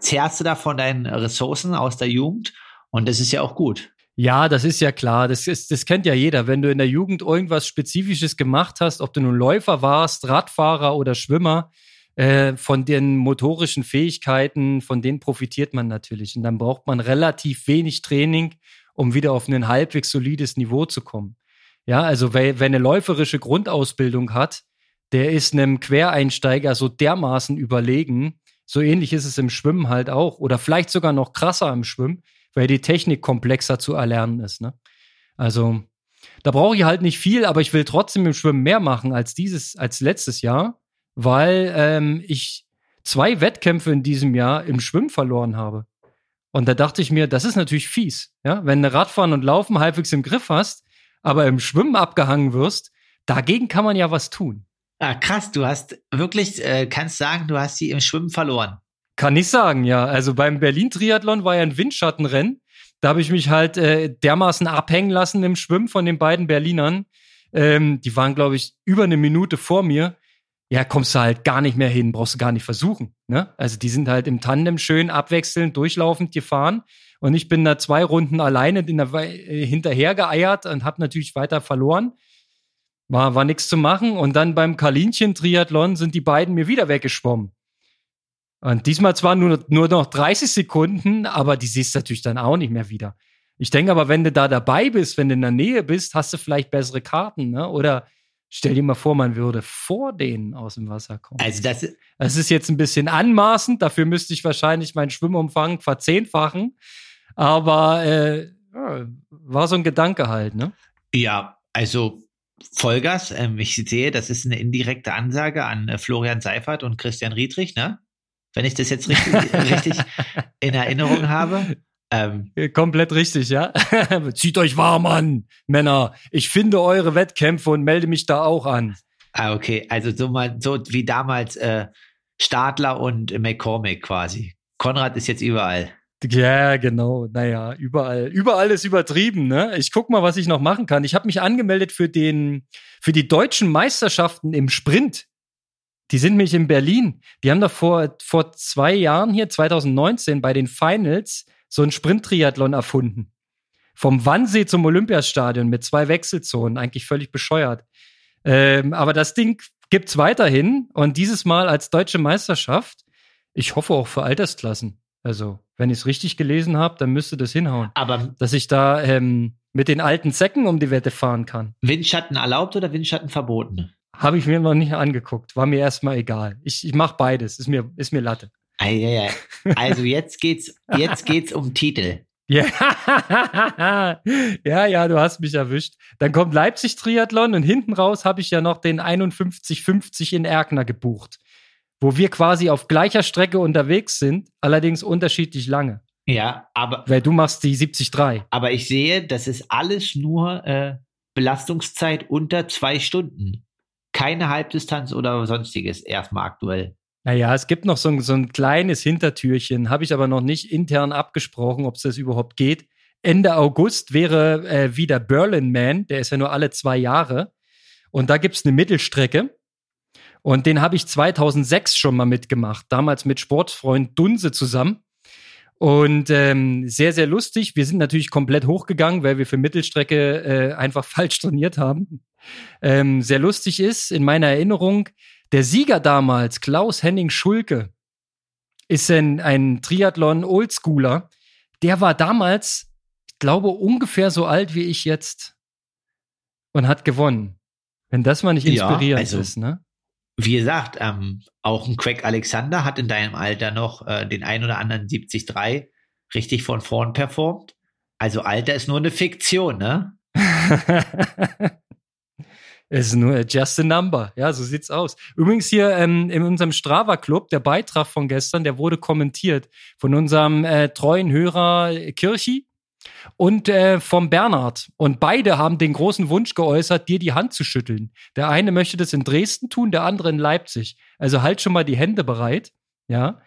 zehrst du da von deinen Ressourcen aus der Jugend. Und das ist ja auch gut. Ja, das ist ja klar. Das, ist, das kennt ja jeder. Wenn du in der Jugend irgendwas Spezifisches gemacht hast, ob du nun Läufer warst, Radfahrer oder Schwimmer, äh, von den motorischen Fähigkeiten, von denen profitiert man natürlich. Und dann braucht man relativ wenig Training, um wieder auf ein halbwegs solides Niveau zu kommen. Ja, also wer, wer eine läuferische Grundausbildung hat, der ist einem Quereinsteiger so dermaßen überlegen. So ähnlich ist es im Schwimmen halt auch. Oder vielleicht sogar noch krasser im Schwimmen weil die Technik komplexer zu erlernen ist. Ne? Also da brauche ich halt nicht viel, aber ich will trotzdem im Schwimmen mehr machen als dieses, als letztes Jahr, weil ähm, ich zwei Wettkämpfe in diesem Jahr im Schwimmen verloren habe. Und da dachte ich mir, das ist natürlich fies, ja, wenn du Radfahren und Laufen halbwegs im Griff hast, aber im Schwimmen abgehangen wirst, dagegen kann man ja was tun. Ah, krass, du hast wirklich, äh, kannst sagen, du hast sie im Schwimmen verloren. Kann ich sagen, ja. Also beim Berlin-Triathlon war ja ein Windschattenrennen. Da habe ich mich halt äh, dermaßen abhängen lassen im Schwimmen von den beiden Berlinern. Ähm, die waren, glaube ich, über eine Minute vor mir. Ja, kommst du halt gar nicht mehr hin, brauchst du gar nicht versuchen. Ne? Also die sind halt im Tandem schön abwechselnd, durchlaufend gefahren. Und ich bin da zwei Runden alleine äh, hinterher geeiert und habe natürlich weiter verloren. War, war nichts zu machen. Und dann beim Kalinchen-Triathlon sind die beiden mir wieder weggeschwommen. Und diesmal zwar nur, nur noch 30 Sekunden, aber die siehst du natürlich dann auch nicht mehr wieder. Ich denke aber, wenn du da dabei bist, wenn du in der Nähe bist, hast du vielleicht bessere Karten, ne? Oder stell dir mal vor, man würde vor denen aus dem Wasser kommen. Also das, das ist jetzt ein bisschen anmaßend, dafür müsste ich wahrscheinlich meinen Schwimmumfang verzehnfachen. Aber äh, war so ein Gedanke halt, ne? Ja, also Vollgas, ähm, ich sehe, das ist eine indirekte Ansage an äh, Florian Seifert und Christian Riedrich, ne? Wenn ich das jetzt richtig, richtig in Erinnerung habe. Ähm, Komplett richtig, ja. Zieht euch warm an, Männer. Ich finde eure Wettkämpfe und melde mich da auch an. Ah, okay. Also so mal, so wie damals äh, Stadler und McCormick quasi. Konrad ist jetzt überall. Ja, genau. Naja, überall. Überall ist übertrieben, ne? Ich guck mal, was ich noch machen kann. Ich habe mich angemeldet für den, für die deutschen Meisterschaften im Sprint die sind nämlich in Berlin. Die haben da vor, vor zwei Jahren hier, 2019, bei den Finals so ein Sprint-Triathlon erfunden. Vom Wannsee zum Olympiastadion mit zwei Wechselzonen. Eigentlich völlig bescheuert. Ähm, aber das Ding gibt's weiterhin und dieses Mal als deutsche Meisterschaft. Ich hoffe auch für Altersklassen. Also, wenn ich es richtig gelesen habe, dann müsste das hinhauen. Aber dass ich da ähm, mit den alten Säcken um die Wette fahren kann. Windschatten erlaubt oder Windschatten verboten? Habe ich mir noch nicht angeguckt. War mir erstmal egal. Ich, ich mache beides. Ist mir, ist mir Latte. Also jetzt geht's, jetzt geht's um Titel. Ja. ja, ja, du hast mich erwischt. Dann kommt Leipzig Triathlon und hinten raus habe ich ja noch den 5150 in Erkner gebucht, wo wir quasi auf gleicher Strecke unterwegs sind, allerdings unterschiedlich lange. Ja, aber weil du machst die 73. Aber ich sehe, das ist alles nur äh, Belastungszeit unter zwei Stunden keine Halbdistanz oder sonstiges erstmal aktuell. Naja, es gibt noch so ein, so ein kleines Hintertürchen, habe ich aber noch nicht intern abgesprochen, ob es das überhaupt geht. Ende August wäre äh, wieder Berlin Man, der ist ja nur alle zwei Jahre. Und da gibt es eine Mittelstrecke. Und den habe ich 2006 schon mal mitgemacht, damals mit Sportfreund Dunse zusammen. Und ähm, sehr, sehr lustig. Wir sind natürlich komplett hochgegangen, weil wir für Mittelstrecke äh, einfach falsch trainiert haben ähm, sehr lustig ist, in meiner Erinnerung, der Sieger damals, Klaus Henning Schulke, ist ein, ein Triathlon-Oldschooler. Der war damals, ich glaube, ungefähr so alt wie ich jetzt und hat gewonnen. Wenn das mal nicht inspirierend ja, also, ist, ne? Wie gesagt, ähm, auch ein Craig Alexander hat in deinem Alter noch äh, den ein oder anderen 73 richtig von vorn performt. Also Alter ist nur eine Fiktion, ne? Es ist nur just a number. Ja, so sieht's aus. Übrigens hier ähm, in unserem Strava Club, der Beitrag von gestern, der wurde kommentiert von unserem äh, treuen Hörer Kirchi und äh, vom Bernhard. Und beide haben den großen Wunsch geäußert, dir die Hand zu schütteln. Der eine möchte das in Dresden tun, der andere in Leipzig. Also halt schon mal die Hände bereit. Ja,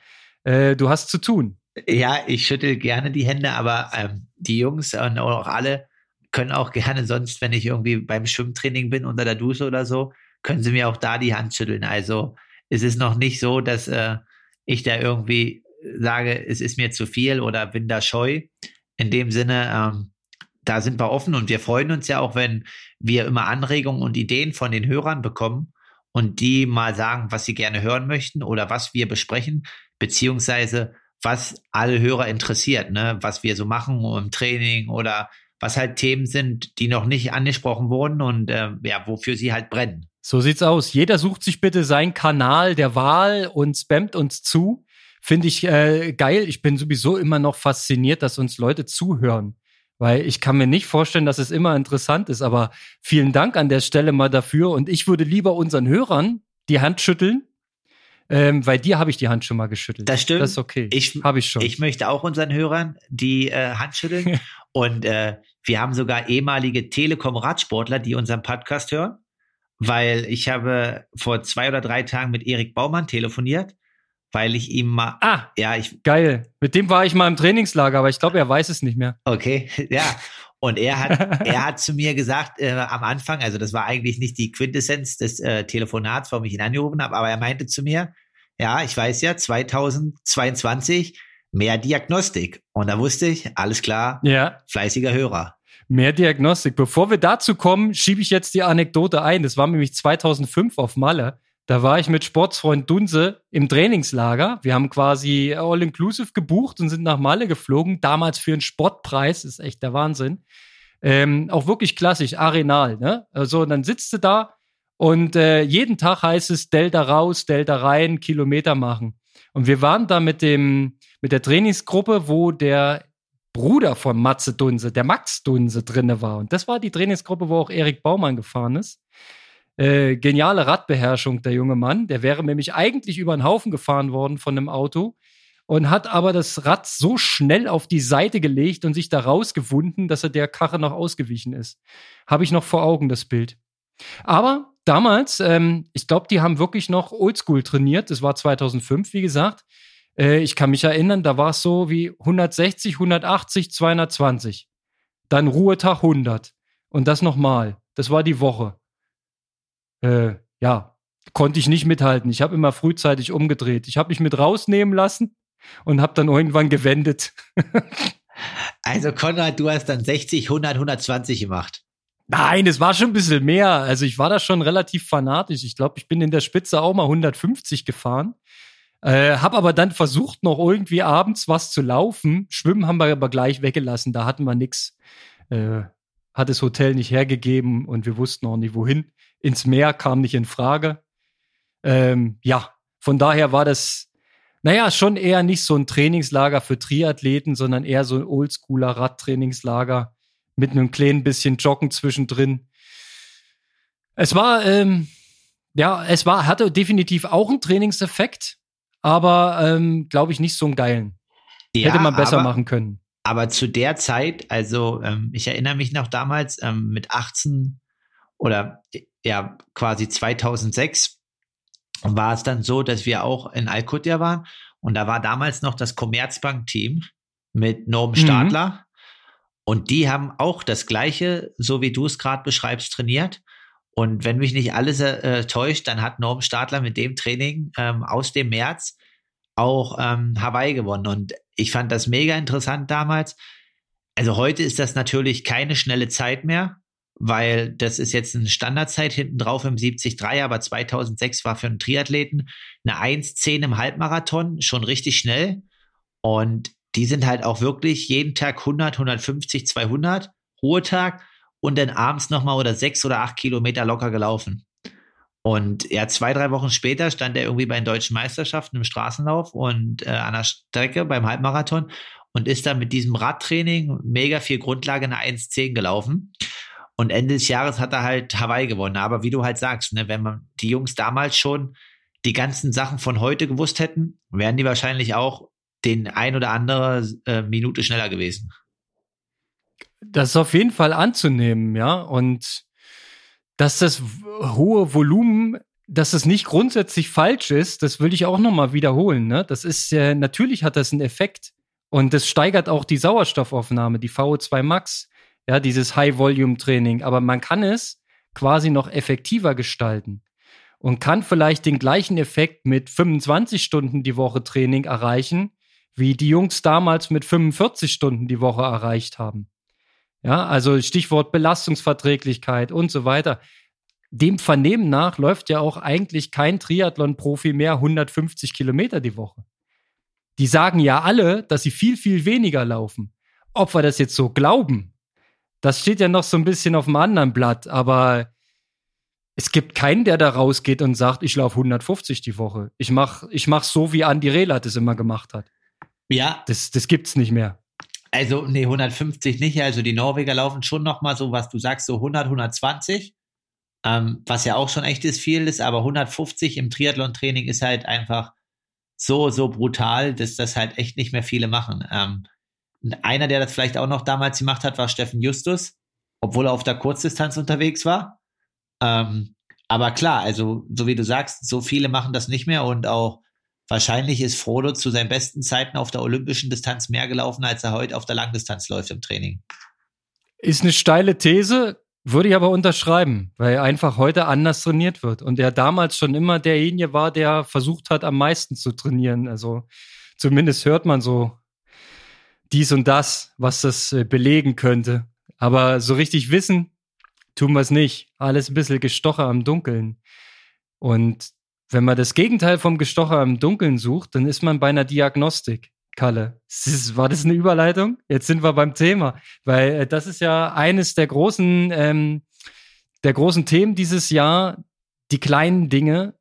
äh, du hast zu tun. Ja, ich schüttel gerne die Hände, aber ähm, die Jungs und auch alle können auch gerne sonst, wenn ich irgendwie beim Schwimmtraining bin unter der Dusche oder so, können sie mir auch da die Hand schütteln. Also es ist noch nicht so, dass äh, ich da irgendwie sage, es ist mir zu viel oder bin da scheu. In dem Sinne, ähm, da sind wir offen und wir freuen uns ja auch, wenn wir immer Anregungen und Ideen von den Hörern bekommen und die mal sagen, was sie gerne hören möchten oder was wir besprechen, beziehungsweise was alle Hörer interessiert, ne? was wir so machen im Training oder was halt Themen sind, die noch nicht angesprochen wurden und äh, ja, wofür sie halt brennen. So sieht's aus. Jeder sucht sich bitte seinen Kanal der Wahl und spammt uns zu. Finde ich äh, geil. Ich bin sowieso immer noch fasziniert, dass uns Leute zuhören. Weil ich kann mir nicht vorstellen, dass es immer interessant ist. Aber vielen Dank an der Stelle mal dafür. Und ich würde lieber unseren Hörern die Hand schütteln, ähm, weil dir habe ich die Hand schon mal geschüttelt. Das stimmt. Das ist okay. Ich, habe ich schon. Ich möchte auch unseren Hörern die äh, Hand schütteln. und äh, wir haben sogar ehemalige Telekom-Radsportler, die unseren Podcast hören, weil ich habe vor zwei oder drei Tagen mit Erik Baumann telefoniert, weil ich ihm mal. Ah, ja, ich. Geil. Mit dem war ich mal im Trainingslager, aber ich glaube, er weiß es nicht mehr. Okay, ja. Und er hat, er hat zu mir gesagt äh, am Anfang, also das war eigentlich nicht die Quintessenz des äh, Telefonats, warum ich ihn angerufen habe, aber er meinte zu mir, ja, ich weiß ja, 2022 mehr Diagnostik. Und da wusste ich, alles klar, ja. fleißiger Hörer. Mehr Diagnostik. Bevor wir dazu kommen, schiebe ich jetzt die Anekdote ein. Das war nämlich 2005 auf Malle. Da war ich mit Sportsfreund Dunse im Trainingslager. Wir haben quasi All-Inclusive gebucht und sind nach Malle geflogen. Damals für einen Sportpreis. Ist echt der Wahnsinn. Ähm, auch wirklich klassisch, arenal. Ne? Also, und dann sitzt du da und äh, jeden Tag heißt es Delta raus, Delta rein, Kilometer machen. Und wir waren da mit dem, mit der Trainingsgruppe, wo der Bruder von Matze Dunse, der Max Dunse, drinne war. Und das war die Trainingsgruppe, wo auch Erik Baumann gefahren ist. Äh, geniale Radbeherrschung, der junge Mann. Der wäre nämlich eigentlich über einen Haufen gefahren worden von einem Auto und hat aber das Rad so schnell auf die Seite gelegt und sich da rausgewunden, dass er der Karre noch ausgewichen ist. Habe ich noch vor Augen, das Bild. Aber damals, ähm, ich glaube, die haben wirklich noch Oldschool trainiert. Das war 2005, wie gesagt. Äh, ich kann mich erinnern, da war es so wie 160, 180, 220. Dann Ruhetag 100. Und das nochmal. Das war die Woche. Äh, ja, konnte ich nicht mithalten. Ich habe immer frühzeitig umgedreht. Ich habe mich mit rausnehmen lassen und habe dann irgendwann gewendet. also Konrad, du hast dann 60, 100, 120 gemacht. Nein, es war schon ein bisschen mehr. Also ich war da schon relativ fanatisch. Ich glaube, ich bin in der Spitze auch mal 150 gefahren. Äh, hab aber dann versucht, noch irgendwie abends was zu laufen. Schwimmen haben wir aber gleich weggelassen. Da hatten wir nix. Äh, hat das Hotel nicht hergegeben und wir wussten auch nicht wohin. Ins Meer kam nicht in Frage. Ähm, ja, von daher war das, naja, schon eher nicht so ein Trainingslager für Triathleten, sondern eher so ein oldschooler Radtrainingslager mit einem kleinen bisschen Joggen zwischendrin. Es war, ähm, ja, es war, hatte definitiv auch einen Trainingseffekt, aber ähm, glaube ich nicht so einen geilen. Ja, Hätte man besser aber, machen können. Aber zu der Zeit, also ähm, ich erinnere mich noch damals ähm, mit 18 oder ja quasi 2006 war es dann so, dass wir auch in Alcudia waren und da war damals noch das Commerzbank-Team mit Norm mhm. Stadler. Mhm. Und die haben auch das Gleiche, so wie du es gerade beschreibst, trainiert. Und wenn mich nicht alles äh, täuscht, dann hat Norm Stadler mit dem Training ähm, aus dem März auch ähm, Hawaii gewonnen. Und ich fand das mega interessant damals. Also heute ist das natürlich keine schnelle Zeit mehr. Weil das ist jetzt eine Standardzeit hinten drauf im 73, aber 2006 war für einen Triathleten eine 1,10 im Halbmarathon schon richtig schnell. Und die sind halt auch wirklich jeden Tag 100, 150, 200 Ruhetag und dann abends nochmal oder sechs oder acht Kilometer locker gelaufen. Und ja, zwei, drei Wochen später stand er irgendwie bei den deutschen Meisterschaften im Straßenlauf und äh, an der Strecke beim Halbmarathon und ist dann mit diesem Radtraining mega viel Grundlage in eine 1,10 gelaufen. Und Ende des Jahres hat er halt Hawaii gewonnen. Aber wie du halt sagst, ne, wenn man die Jungs damals schon die ganzen Sachen von heute gewusst hätten, wären die wahrscheinlich auch den ein oder andere äh, Minute schneller gewesen. Das ist auf jeden Fall anzunehmen, ja. Und dass das hohe Volumen, dass es nicht grundsätzlich falsch ist, das will ich auch nochmal wiederholen. Ne? Das ist äh, natürlich hat das einen Effekt und das steigert auch die Sauerstoffaufnahme, die VO2 Max, ja, dieses High-Volume-Training. Aber man kann es quasi noch effektiver gestalten und kann vielleicht den gleichen Effekt mit 25 Stunden die Woche Training erreichen, wie die Jungs damals mit 45 Stunden die Woche erreicht haben. Ja, also Stichwort Belastungsverträglichkeit und so weiter. Dem Vernehmen nach läuft ja auch eigentlich kein Triathlon-Profi mehr 150 Kilometer die Woche. Die sagen ja alle, dass sie viel, viel weniger laufen. Ob wir das jetzt so glauben, das steht ja noch so ein bisschen auf dem anderen Blatt, aber es gibt keinen, der da rausgeht und sagt, ich laufe 150 die Woche. Ich mach, ich mach so, wie Andi Rehler das immer gemacht hat. Ja. Das, das gibt's nicht mehr. Also, nee, 150 nicht. Also, die Norweger laufen schon noch mal so, was du sagst, so 100, 120. Ähm, was ja auch schon echtes viel ist, aber 150 im Triathlon-Training ist halt einfach so, so brutal, dass das halt echt nicht mehr viele machen. Ähm, einer, der das vielleicht auch noch damals gemacht hat, war Steffen Justus, obwohl er auf der Kurzdistanz unterwegs war. Ähm, aber klar, also, so wie du sagst, so viele machen das nicht mehr und auch Wahrscheinlich ist Frodo zu seinen besten Zeiten auf der olympischen Distanz mehr gelaufen, als er heute auf der Langdistanz läuft im Training. Ist eine steile These, würde ich aber unterschreiben, weil einfach heute anders trainiert wird und er damals schon immer derjenige war, der versucht hat, am meisten zu trainieren. Also zumindest hört man so dies und das, was das äh, belegen könnte. Aber so richtig wissen tun wir es nicht. Alles ein bisschen gestocher am Dunkeln. Und wenn man das Gegenteil vom Gestocher im Dunkeln sucht, dann ist man bei einer Diagnostik. Kalle, war das eine Überleitung? Jetzt sind wir beim Thema, weil äh, das ist ja eines der großen, ähm, der großen Themen dieses Jahr, die kleinen Dinge,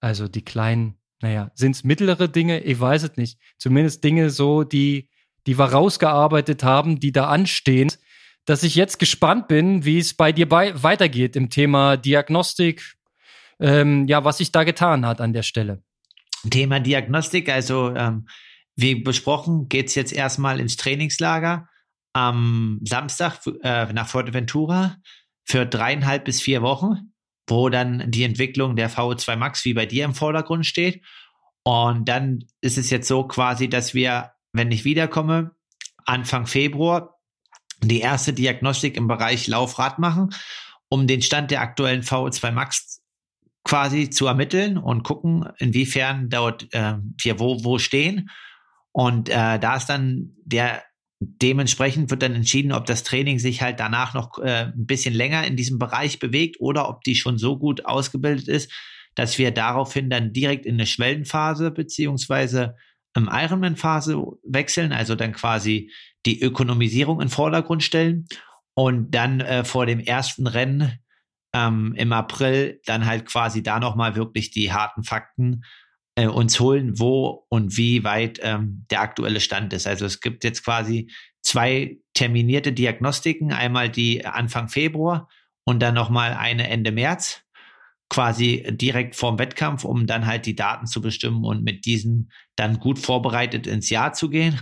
also die kleinen, naja, sind es mittlere Dinge? Ich weiß es nicht. Zumindest Dinge so, die, die wir rausgearbeitet haben, die da anstehen, dass ich jetzt gespannt bin, wie es bei dir bei weitergeht im Thema Diagnostik, ähm, ja, was sich da getan hat an der Stelle. Thema Diagnostik, also ähm, wie besprochen, geht's jetzt erstmal ins Trainingslager am Samstag äh, nach Fuerteventura für dreieinhalb bis vier Wochen, wo dann die Entwicklung der VO2 Max wie bei dir im Vordergrund steht. Und dann ist es jetzt so quasi, dass wir, wenn ich wiederkomme, Anfang Februar die erste Diagnostik im Bereich Laufrad machen, um den Stand der aktuellen VO2 Max quasi zu ermitteln und gucken, inwiefern dort äh, wir wo, wo stehen. Und äh, da ist dann der dementsprechend wird dann entschieden, ob das Training sich halt danach noch äh, ein bisschen länger in diesem Bereich bewegt oder ob die schon so gut ausgebildet ist, dass wir daraufhin dann direkt in eine Schwellenphase beziehungsweise Ironman-Phase wechseln, also dann quasi die Ökonomisierung in Vordergrund stellen und dann äh, vor dem ersten Rennen ähm, im April dann halt quasi da nochmal wirklich die harten Fakten äh, uns holen, wo und wie weit ähm, der aktuelle Stand ist. Also es gibt jetzt quasi zwei terminierte Diagnostiken, einmal die Anfang Februar und dann nochmal eine Ende März, quasi direkt vorm Wettkampf, um dann halt die Daten zu bestimmen und mit diesen dann gut vorbereitet ins Jahr zu gehen.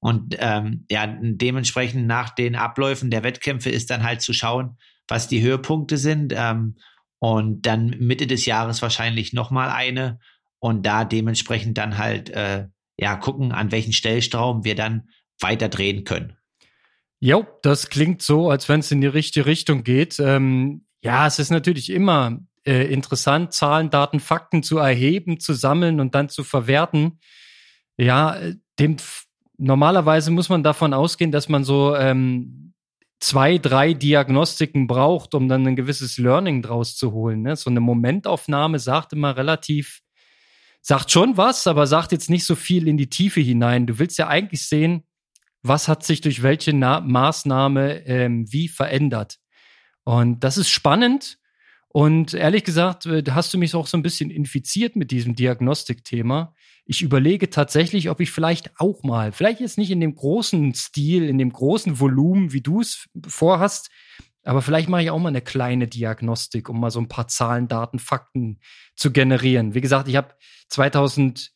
Und ähm, ja, dementsprechend nach den Abläufen der Wettkämpfe ist dann halt zu schauen, was die Höhepunkte sind. Ähm, und dann Mitte des Jahres wahrscheinlich nochmal eine und da dementsprechend dann halt äh, ja gucken, an welchen Stellstrauben wir dann weiter drehen können. Jo, das klingt so, als wenn es in die richtige Richtung geht. Ähm, ja, es ist natürlich immer äh, interessant, Zahlen, Daten, Fakten zu erheben, zu sammeln und dann zu verwerten. Ja, dem normalerweise muss man davon ausgehen, dass man so ähm, zwei, drei Diagnostiken braucht, um dann ein gewisses Learning draus zu holen. Ne? So eine Momentaufnahme sagt immer relativ, sagt schon was, aber sagt jetzt nicht so viel in die Tiefe hinein. Du willst ja eigentlich sehen, was hat sich durch welche Na Maßnahme ähm, wie verändert. Und das ist spannend. Und ehrlich gesagt, äh, hast du mich auch so ein bisschen infiziert mit diesem Diagnostikthema. Ich überlege tatsächlich, ob ich vielleicht auch mal, vielleicht jetzt nicht in dem großen Stil, in dem großen Volumen, wie du es vorhast, aber vielleicht mache ich auch mal eine kleine Diagnostik, um mal so ein paar Zahlen, Daten, Fakten zu generieren. Wie gesagt, ich habe 2000,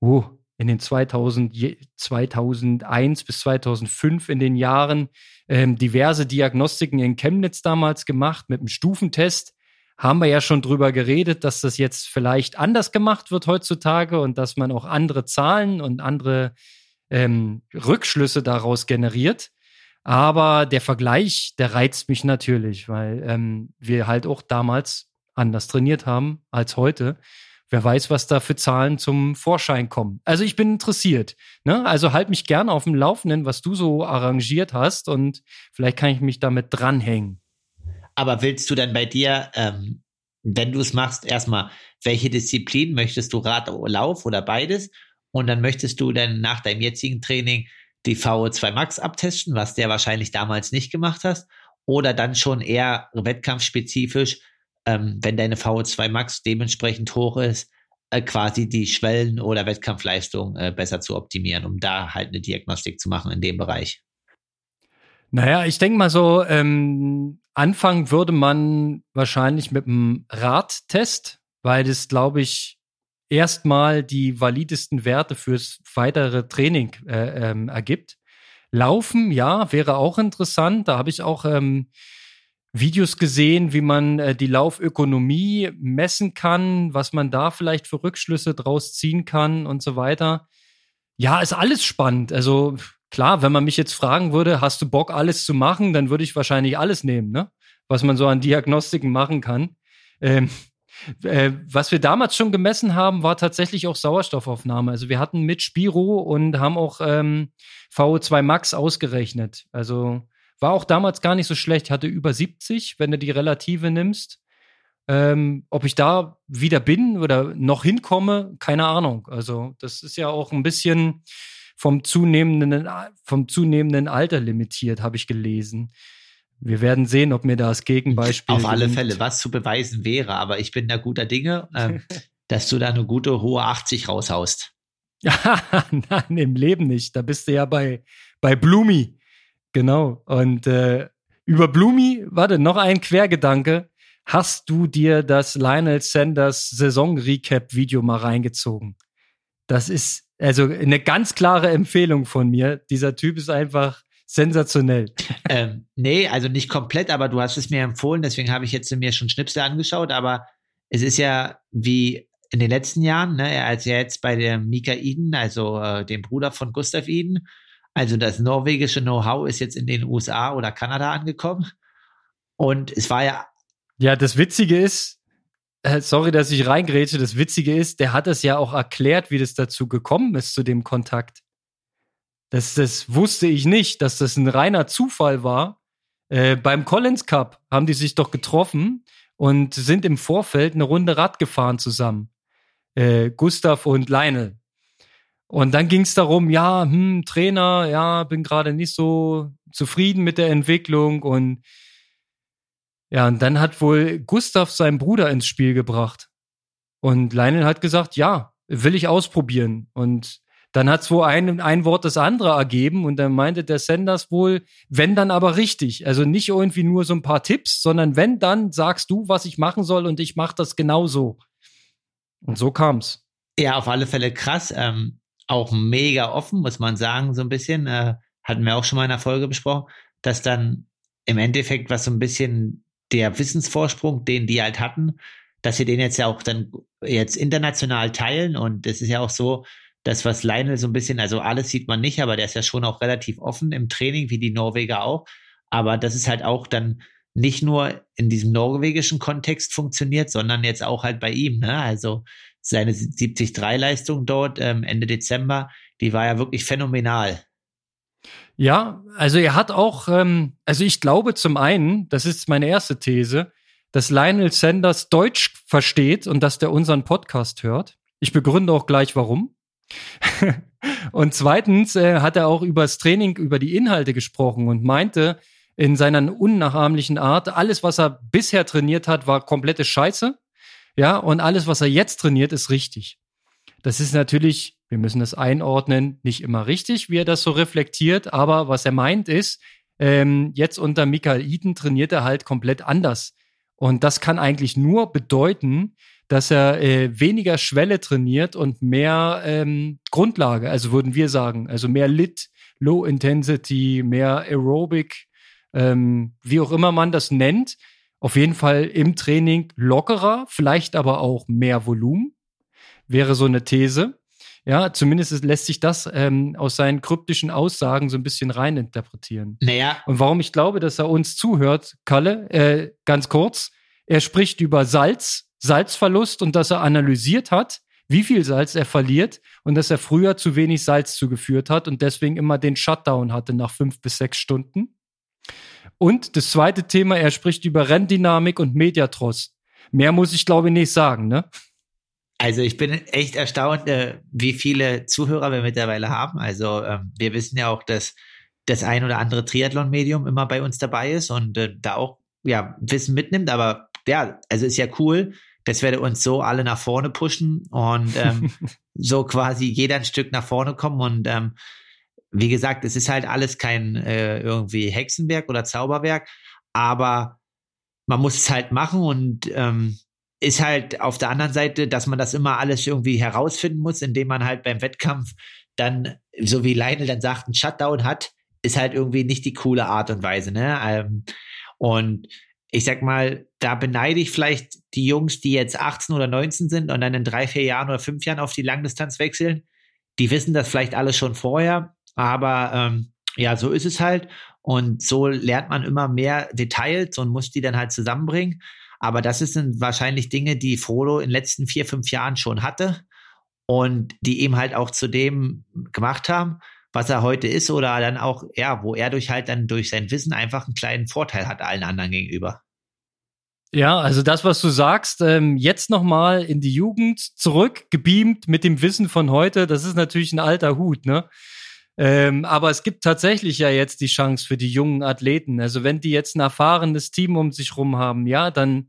oh, in den 2000, 2001 bis 2005 in den Jahren ähm, diverse Diagnostiken in Chemnitz damals gemacht mit einem Stufentest. Haben wir ja schon drüber geredet, dass das jetzt vielleicht anders gemacht wird heutzutage und dass man auch andere Zahlen und andere ähm, Rückschlüsse daraus generiert. Aber der Vergleich, der reizt mich natürlich, weil ähm, wir halt auch damals anders trainiert haben als heute wer weiß, was da für Zahlen zum Vorschein kommen. Also ich bin interessiert. Ne? Also halt mich gerne auf dem Laufenden, was du so arrangiert hast und vielleicht kann ich mich damit dranhängen. Aber willst du dann bei dir, ähm, wenn du es machst, erstmal, welche Disziplin möchtest du Rad, Lauf oder beides? Und dann möchtest du dann nach deinem jetzigen Training die VO2 Max abtesten, was der wahrscheinlich damals nicht gemacht hast? Oder dann schon eher wettkampfspezifisch ähm, wenn deine VO2 Max dementsprechend hoch ist, äh, quasi die Schwellen- oder Wettkampfleistung äh, besser zu optimieren, um da halt eine Diagnostik zu machen in dem Bereich. Naja, ich denke mal so, ähm, anfangen würde man wahrscheinlich mit einem Radtest, weil das, glaube ich, erstmal die validesten Werte fürs weitere Training äh, ähm, ergibt. Laufen, ja, wäre auch interessant. Da habe ich auch ähm, Videos gesehen, wie man äh, die Laufökonomie messen kann, was man da vielleicht für Rückschlüsse draus ziehen kann und so weiter. Ja, ist alles spannend. Also klar, wenn man mich jetzt fragen würde, hast du Bock, alles zu machen, dann würde ich wahrscheinlich alles nehmen, ne? Was man so an Diagnostiken machen kann. Ähm, äh, was wir damals schon gemessen haben, war tatsächlich auch Sauerstoffaufnahme. Also wir hatten mit Spiro und haben auch ähm, VO2 Max ausgerechnet. Also war auch damals gar nicht so schlecht, hatte über 70, wenn du die Relative nimmst. Ähm, ob ich da wieder bin oder noch hinkomme, keine Ahnung. Also, das ist ja auch ein bisschen vom zunehmenden, vom zunehmenden Alter limitiert, habe ich gelesen. Wir werden sehen, ob mir das Gegenbeispiel. Auf alle Fälle, was zu beweisen wäre, aber ich bin da guter Dinge, äh, dass du da eine gute hohe 80 raushaust. Ja, nein, im Leben nicht. Da bist du ja bei, bei Blumi. Genau. Und äh, über Blumi, warte, noch ein Quergedanke. Hast du dir das Lionel Sanders Saison-Recap-Video mal reingezogen? Das ist also eine ganz klare Empfehlung von mir. Dieser Typ ist einfach sensationell. Ähm, nee, also nicht komplett, aber du hast es mir empfohlen, deswegen habe ich jetzt mir schon Schnipsel angeschaut, aber es ist ja wie in den letzten Jahren, ne, als er jetzt bei der Mika Eden, also äh, dem Bruder von Gustav Eden, also das norwegische Know-how ist jetzt in den USA oder Kanada angekommen. Und es war ja. Ja, das Witzige ist, sorry, dass ich reingrätsche, das Witzige ist, der hat es ja auch erklärt, wie das dazu gekommen ist, zu dem Kontakt. Das, das wusste ich nicht, dass das ein reiner Zufall war. Äh, beim Collins Cup haben die sich doch getroffen und sind im Vorfeld eine Runde Rad gefahren zusammen. Äh, Gustav und Lionel. Und dann ging es darum, ja, hm, Trainer, ja, bin gerade nicht so zufrieden mit der Entwicklung und ja, und dann hat wohl Gustav seinen Bruder ins Spiel gebracht. Und Lionel hat gesagt, ja, will ich ausprobieren. Und dann hat es wohl ein, ein Wort das andere ergeben und dann meinte der Sanders wohl, wenn dann aber richtig. Also nicht irgendwie nur so ein paar Tipps, sondern wenn dann sagst du, was ich machen soll und ich mache das genauso. Und so kam's. Ja, auf alle Fälle krass. Ähm, auch mega offen, muss man sagen, so ein bisschen. Äh, hatten wir auch schon mal in der Folge besprochen, dass dann im Endeffekt, was so ein bisschen der Wissensvorsprung, den die halt hatten, dass sie den jetzt ja auch dann jetzt international teilen. Und das ist ja auch so, das, was Lionel so ein bisschen, also alles sieht man nicht, aber der ist ja schon auch relativ offen im Training, wie die Norweger auch. Aber das ist halt auch dann nicht nur in diesem norwegischen Kontext funktioniert, sondern jetzt auch halt bei ihm. Ne? Also seine 73-Leistung dort ähm, Ende Dezember, die war ja wirklich phänomenal. Ja, also er hat auch, ähm, also ich glaube zum einen, das ist meine erste These, dass Lionel Sanders Deutsch versteht und dass der unseren Podcast hört. Ich begründe auch gleich warum. und zweitens äh, hat er auch über das Training, über die Inhalte gesprochen und meinte in seiner unnachahmlichen Art, alles, was er bisher trainiert hat, war komplette Scheiße. Ja, und alles, was er jetzt trainiert, ist richtig. Das ist natürlich, wir müssen das einordnen, nicht immer richtig, wie er das so reflektiert, aber was er meint ist, ähm, jetzt unter Michael Eden trainiert er halt komplett anders. Und das kann eigentlich nur bedeuten, dass er äh, weniger Schwelle trainiert und mehr ähm, Grundlage, also würden wir sagen, also mehr Lit, Low Intensity, mehr Aerobic, ähm, wie auch immer man das nennt. Auf jeden Fall im Training lockerer, vielleicht aber auch mehr Volumen, wäre so eine These. Ja, zumindest lässt sich das ähm, aus seinen kryptischen Aussagen so ein bisschen reininterpretieren. Naja. Und warum ich glaube, dass er uns zuhört, Kalle, äh, ganz kurz, er spricht über Salz, Salzverlust und dass er analysiert hat, wie viel Salz er verliert und dass er früher zu wenig Salz zugeführt hat und deswegen immer den Shutdown hatte nach fünf bis sechs Stunden. Und das zweite Thema, er spricht über Renndynamik und Mediatross. Mehr muss ich glaube ich nicht sagen, ne? Also ich bin echt erstaunt, äh, wie viele Zuhörer wir mittlerweile haben. Also ähm, wir wissen ja auch, dass das ein oder andere Triathlon-Medium immer bei uns dabei ist und äh, da auch ja Wissen mitnimmt. Aber ja, also ist ja cool, das werde uns so alle nach vorne pushen und ähm, so quasi jeder ein Stück nach vorne kommen. Und ähm, wie gesagt, es ist halt alles kein äh, irgendwie Hexenwerk oder Zauberwerk, aber man muss es halt machen und ähm, ist halt auf der anderen Seite, dass man das immer alles irgendwie herausfinden muss, indem man halt beim Wettkampf dann, so wie Lionel dann sagt, einen Shutdown hat, ist halt irgendwie nicht die coole Art und Weise. Ne? Ähm, und ich sag mal, da beneide ich vielleicht die Jungs, die jetzt 18 oder 19 sind und dann in drei, vier Jahren oder fünf Jahren auf die Langdistanz wechseln. Die wissen das vielleicht alles schon vorher, aber ähm, ja, so ist es halt. Und so lernt man immer mehr Details und muss die dann halt zusammenbringen. Aber das sind wahrscheinlich Dinge, die Frodo in den letzten vier, fünf Jahren schon hatte und die ihm halt auch zu dem gemacht haben, was er heute ist oder dann auch, ja, wo er durch halt dann durch sein Wissen einfach einen kleinen Vorteil hat allen anderen gegenüber. Ja, also das, was du sagst, ähm, jetzt nochmal in die Jugend zurück, gebeamt mit dem Wissen von heute, das ist natürlich ein alter Hut, ne? Ähm, aber es gibt tatsächlich ja jetzt die Chance für die jungen Athleten. Also wenn die jetzt ein erfahrenes Team um sich rum haben, ja, dann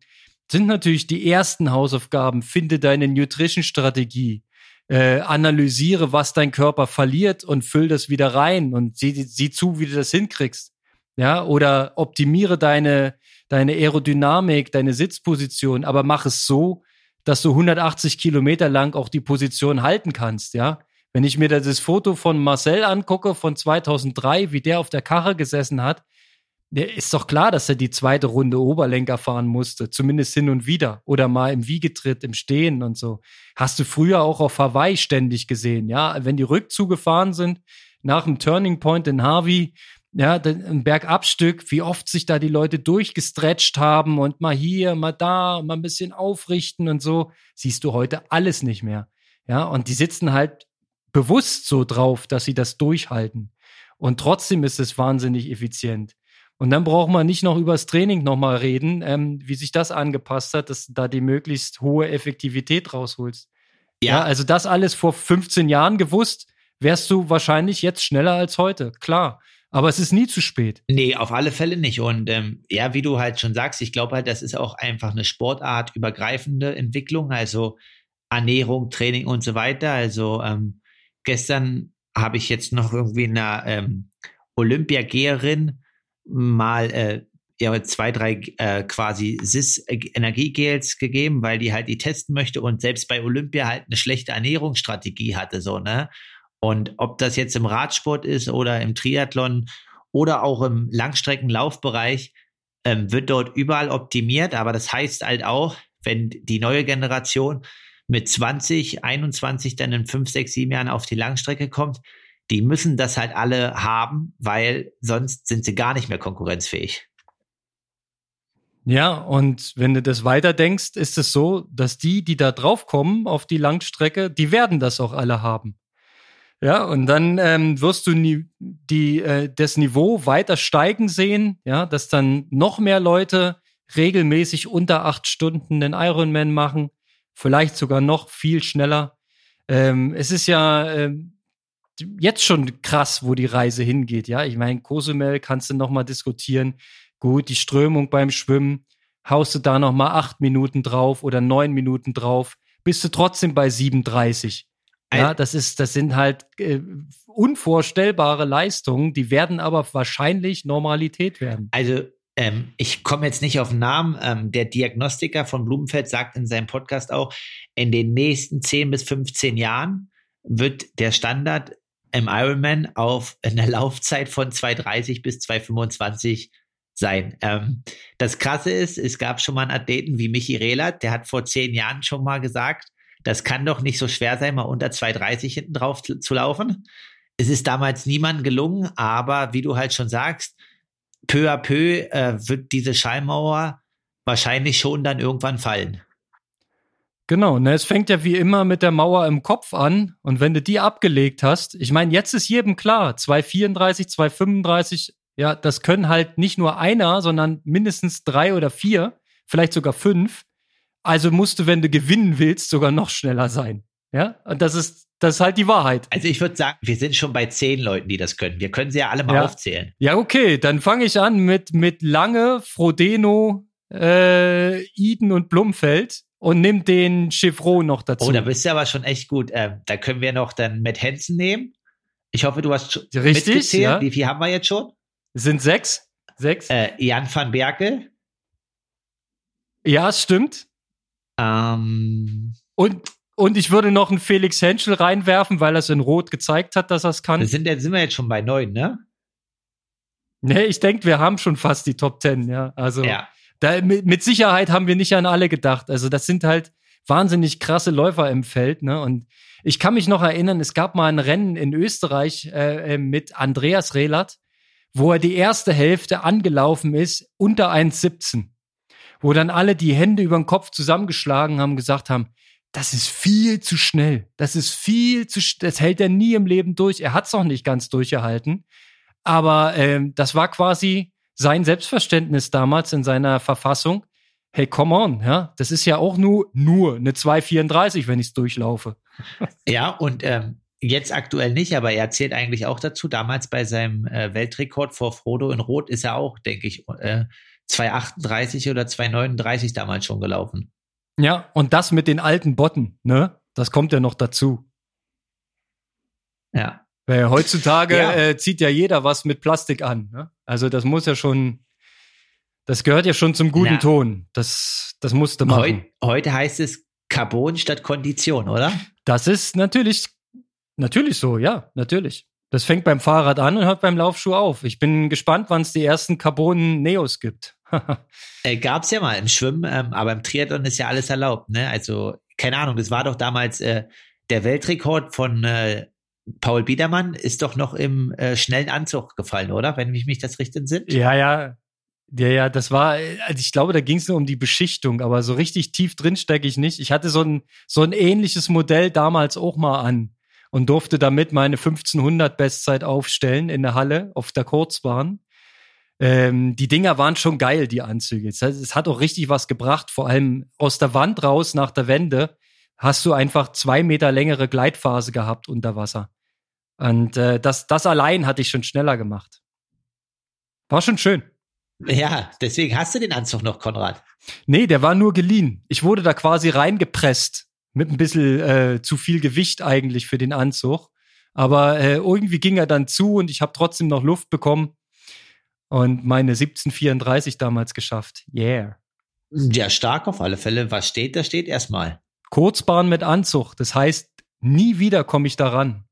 sind natürlich die ersten Hausaufgaben, finde deine Nutrition-Strategie, äh, analysiere, was dein Körper verliert und füll das wieder rein und sieh, sieh zu, wie du das hinkriegst. Ja, oder optimiere deine, deine Aerodynamik, deine Sitzposition, aber mach es so, dass du 180 Kilometer lang auch die Position halten kannst, ja. Wenn ich mir das Foto von Marcel angucke von 2003, wie der auf der Karre gesessen hat, ist doch klar, dass er die zweite Runde Oberlenker fahren musste, zumindest hin und wieder oder mal im Wiegetritt, im Stehen und so. Hast du früher auch auf Hawaii ständig gesehen, ja? Wenn die Rückzüge gefahren sind, nach dem Turning Point in Harvey, ja, ein Bergabstück, wie oft sich da die Leute durchgestretcht haben und mal hier, mal da, mal ein bisschen aufrichten und so, siehst du heute alles nicht mehr. Ja, und die sitzen halt bewusst so drauf, dass sie das durchhalten. Und trotzdem ist es wahnsinnig effizient. Und dann braucht man nicht noch übers Training nochmal reden, ähm, wie sich das angepasst hat, dass du da die möglichst hohe Effektivität rausholst. Ja. ja, also das alles vor 15 Jahren gewusst, wärst du wahrscheinlich jetzt schneller als heute, klar. Aber es ist nie zu spät. Nee, auf alle Fälle nicht. Und ähm, ja, wie du halt schon sagst, ich glaube halt, das ist auch einfach eine sportartübergreifende Entwicklung, also Ernährung, Training und so weiter. Also ähm, gestern habe ich jetzt noch irgendwie eine ähm, Olympiageherin mal äh, ja, zwei, drei äh, quasi SIS-Energiegels gegeben, weil die halt die testen möchte und selbst bei Olympia halt eine schlechte Ernährungsstrategie hatte, so, ne? Und ob das jetzt im Radsport ist oder im Triathlon oder auch im Langstreckenlaufbereich, ähm, wird dort überall optimiert. Aber das heißt halt auch, wenn die neue Generation mit 20, 21 dann in 5, 6, 7 Jahren auf die Langstrecke kommt, die müssen das halt alle haben, weil sonst sind sie gar nicht mehr konkurrenzfähig. Ja, und wenn du das weiterdenkst, ist es so, dass die, die da draufkommen auf die Langstrecke, die werden das auch alle haben. Ja, und dann ähm, wirst du nie, die, äh, das Niveau weiter steigen sehen, ja, dass dann noch mehr Leute regelmäßig unter acht Stunden den Ironman machen, vielleicht sogar noch viel schneller. Ähm, es ist ja ähm, jetzt schon krass, wo die Reise hingeht. Ja, ich meine, Cozumel kannst du noch mal diskutieren. Gut, die Strömung beim Schwimmen, haust du da noch mal acht Minuten drauf oder neun Minuten drauf, bist du trotzdem bei 37. Ja, das ist, das sind halt äh, unvorstellbare Leistungen, die werden aber wahrscheinlich Normalität werden. Also ähm, ich komme jetzt nicht auf den Namen. Ähm, der Diagnostiker von Blumenfeld sagt in seinem Podcast auch, in den nächsten 10 bis 15 Jahren wird der Standard im Ironman auf einer Laufzeit von 2,30 bis 2,25 sein. Ähm, das Krasse ist, es gab schon mal einen Athleten wie Michi Rehlert, der hat vor zehn Jahren schon mal gesagt, das kann doch nicht so schwer sein, mal unter 2,30 hinten drauf zu, zu laufen. Es ist damals niemandem gelungen, aber wie du halt schon sagst, peu à peu äh, wird diese Schallmauer wahrscheinlich schon dann irgendwann fallen. Genau, ne, es fängt ja wie immer mit der Mauer im Kopf an und wenn du die abgelegt hast, ich meine, jetzt ist jedem klar, 234, 235, ja, das können halt nicht nur einer, sondern mindestens drei oder vier, vielleicht sogar fünf. Also musst du, wenn du gewinnen willst, sogar noch schneller sein. Ja, und das ist, das ist halt die Wahrheit. Also ich würde sagen, wir sind schon bei zehn Leuten, die das können. Wir können sie ja alle mal ja. aufzählen. Ja, okay, dann fange ich an mit, mit Lange, Frodeno, äh, Iden und Blumfeld und nimm den Chevron noch dazu. Oh, da bist du aber schon echt gut. Ähm, da können wir noch dann Matt Hansen nehmen. Ich hoffe, du hast Richtig, mitgezählt. Ja. Wie viel haben wir jetzt schon? sind sechs. Sechs. Äh, Jan van Berkel. Ja, stimmt. Ähm. Und, und ich würde noch einen Felix Henschel reinwerfen, weil er es in Rot gezeigt hat, dass er es kann. Das sind, sind wir jetzt schon bei neun, ne? Nee, ich denke, wir haben schon fast die Top Ten, ja. Also. Ja. Da, mit, mit Sicherheit haben wir nicht an alle gedacht. Also das sind halt wahnsinnig krasse Läufer im Feld. Ne? Und ich kann mich noch erinnern, es gab mal ein Rennen in Österreich äh, äh mit Andreas Rehlert, wo er die erste Hälfte angelaufen ist unter 1,17. Wo dann alle die Hände über den Kopf zusammengeschlagen haben, gesagt haben, das ist viel zu schnell. Das ist viel zu, das hält er nie im Leben durch. Er hat es auch nicht ganz durchgehalten. Aber ähm, das war quasi sein Selbstverständnis damals in seiner Verfassung. Hey, come on, ja, das ist ja auch nur, nur eine 234, wenn ich es durchlaufe. Ja, und ähm, jetzt aktuell nicht, aber er zählt eigentlich auch dazu. Damals bei seinem äh, Weltrekord vor Frodo in Rot ist er auch, denke ich, äh, 238 oder 239 damals schon gelaufen. Ja, und das mit den alten Botten, ne? Das kommt ja noch dazu. Ja. Weil heutzutage ja. Äh, zieht ja jeder was mit Plastik an. Ne? Also das muss ja schon, das gehört ja schon zum guten Na, Ton. Das, das musste man. Heut, heute heißt es Carbon statt Kondition, oder? Das ist natürlich, natürlich so, ja, natürlich. Das fängt beim Fahrrad an und hört beim Laufschuh auf. Ich bin gespannt, wann es die ersten Carbon-Neos gibt. Äh, Gab's ja mal im Schwimmen, ähm, aber im Triathlon ist ja alles erlaubt, ne? Also, keine Ahnung, das war doch damals äh, der Weltrekord von äh, Paul Biedermann ist doch noch im äh, schnellen Anzug gefallen, oder? Wenn mich, mich das richtig entsinnt. Ja, ja. Ja, ja, das war, also ich glaube, da ging es nur um die Beschichtung, aber so richtig tief drin stecke ich nicht. Ich hatte so ein, so ein ähnliches Modell damals auch mal an und durfte damit meine 1500 Bestzeit aufstellen in der Halle auf der Kurzbahn. Ähm, die Dinger waren schon geil, die Anzüge. Es, es hat auch richtig was gebracht, vor allem aus der Wand raus nach der Wende hast du einfach zwei Meter längere Gleitphase gehabt unter Wasser. Und äh, das, das allein hatte ich schon schneller gemacht. War schon schön. Ja, deswegen hast du den Anzug noch, Konrad. Nee, der war nur geliehen. Ich wurde da quasi reingepresst. Mit ein bisschen äh, zu viel Gewicht eigentlich für den Anzug. Aber äh, irgendwie ging er dann zu und ich habe trotzdem noch Luft bekommen und meine 1734 damals geschafft. Yeah. Ja, stark auf alle Fälle. Was steht, da steht erstmal. Kurzbahn mit Anzug. Das heißt, nie wieder komme ich daran.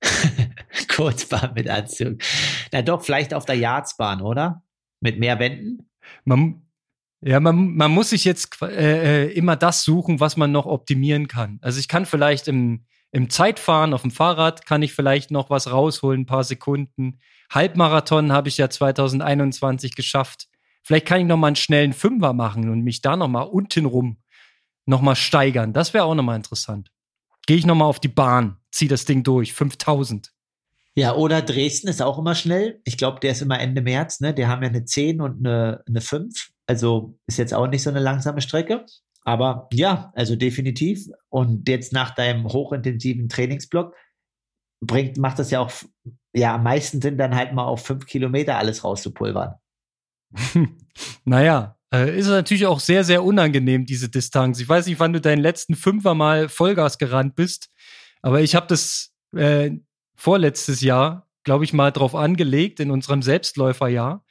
Kurzbahn mit Anzug. Na doch, vielleicht auf der Yardsbahn, oder? Mit mehr Wänden? Man, ja, man, man muss sich jetzt äh, äh, immer das suchen, was man noch optimieren kann. Also ich kann vielleicht im, im Zeitfahren auf dem Fahrrad kann ich vielleicht noch was rausholen, ein paar Sekunden. Halbmarathon habe ich ja 2021 geschafft. Vielleicht kann ich noch mal einen schnellen Fünfer machen und mich da noch mal unten rum noch mal steigern. Das wäre auch noch mal interessant. gehe ich nochmal auf die Bahn, zieh das Ding durch, 5000. Ja, oder Dresden ist auch immer schnell. Ich glaube, der ist immer Ende März, ne? Die haben ja eine 10 und eine, eine 5. Also ist jetzt auch nicht so eine langsame Strecke. Aber ja, also definitiv. Und jetzt nach deinem hochintensiven Trainingsblock bringt, macht das ja auch ja am meisten Sinn, dann halt mal auf fünf Kilometer alles rauszupulvern. naja, äh, ist natürlich auch sehr, sehr unangenehm, diese Distanz. Ich weiß nicht, wann du deinen letzten Fünfer mal Vollgas gerannt bist, aber ich habe das äh, vorletztes Jahr, glaube ich, mal drauf angelegt in unserem Selbstläuferjahr.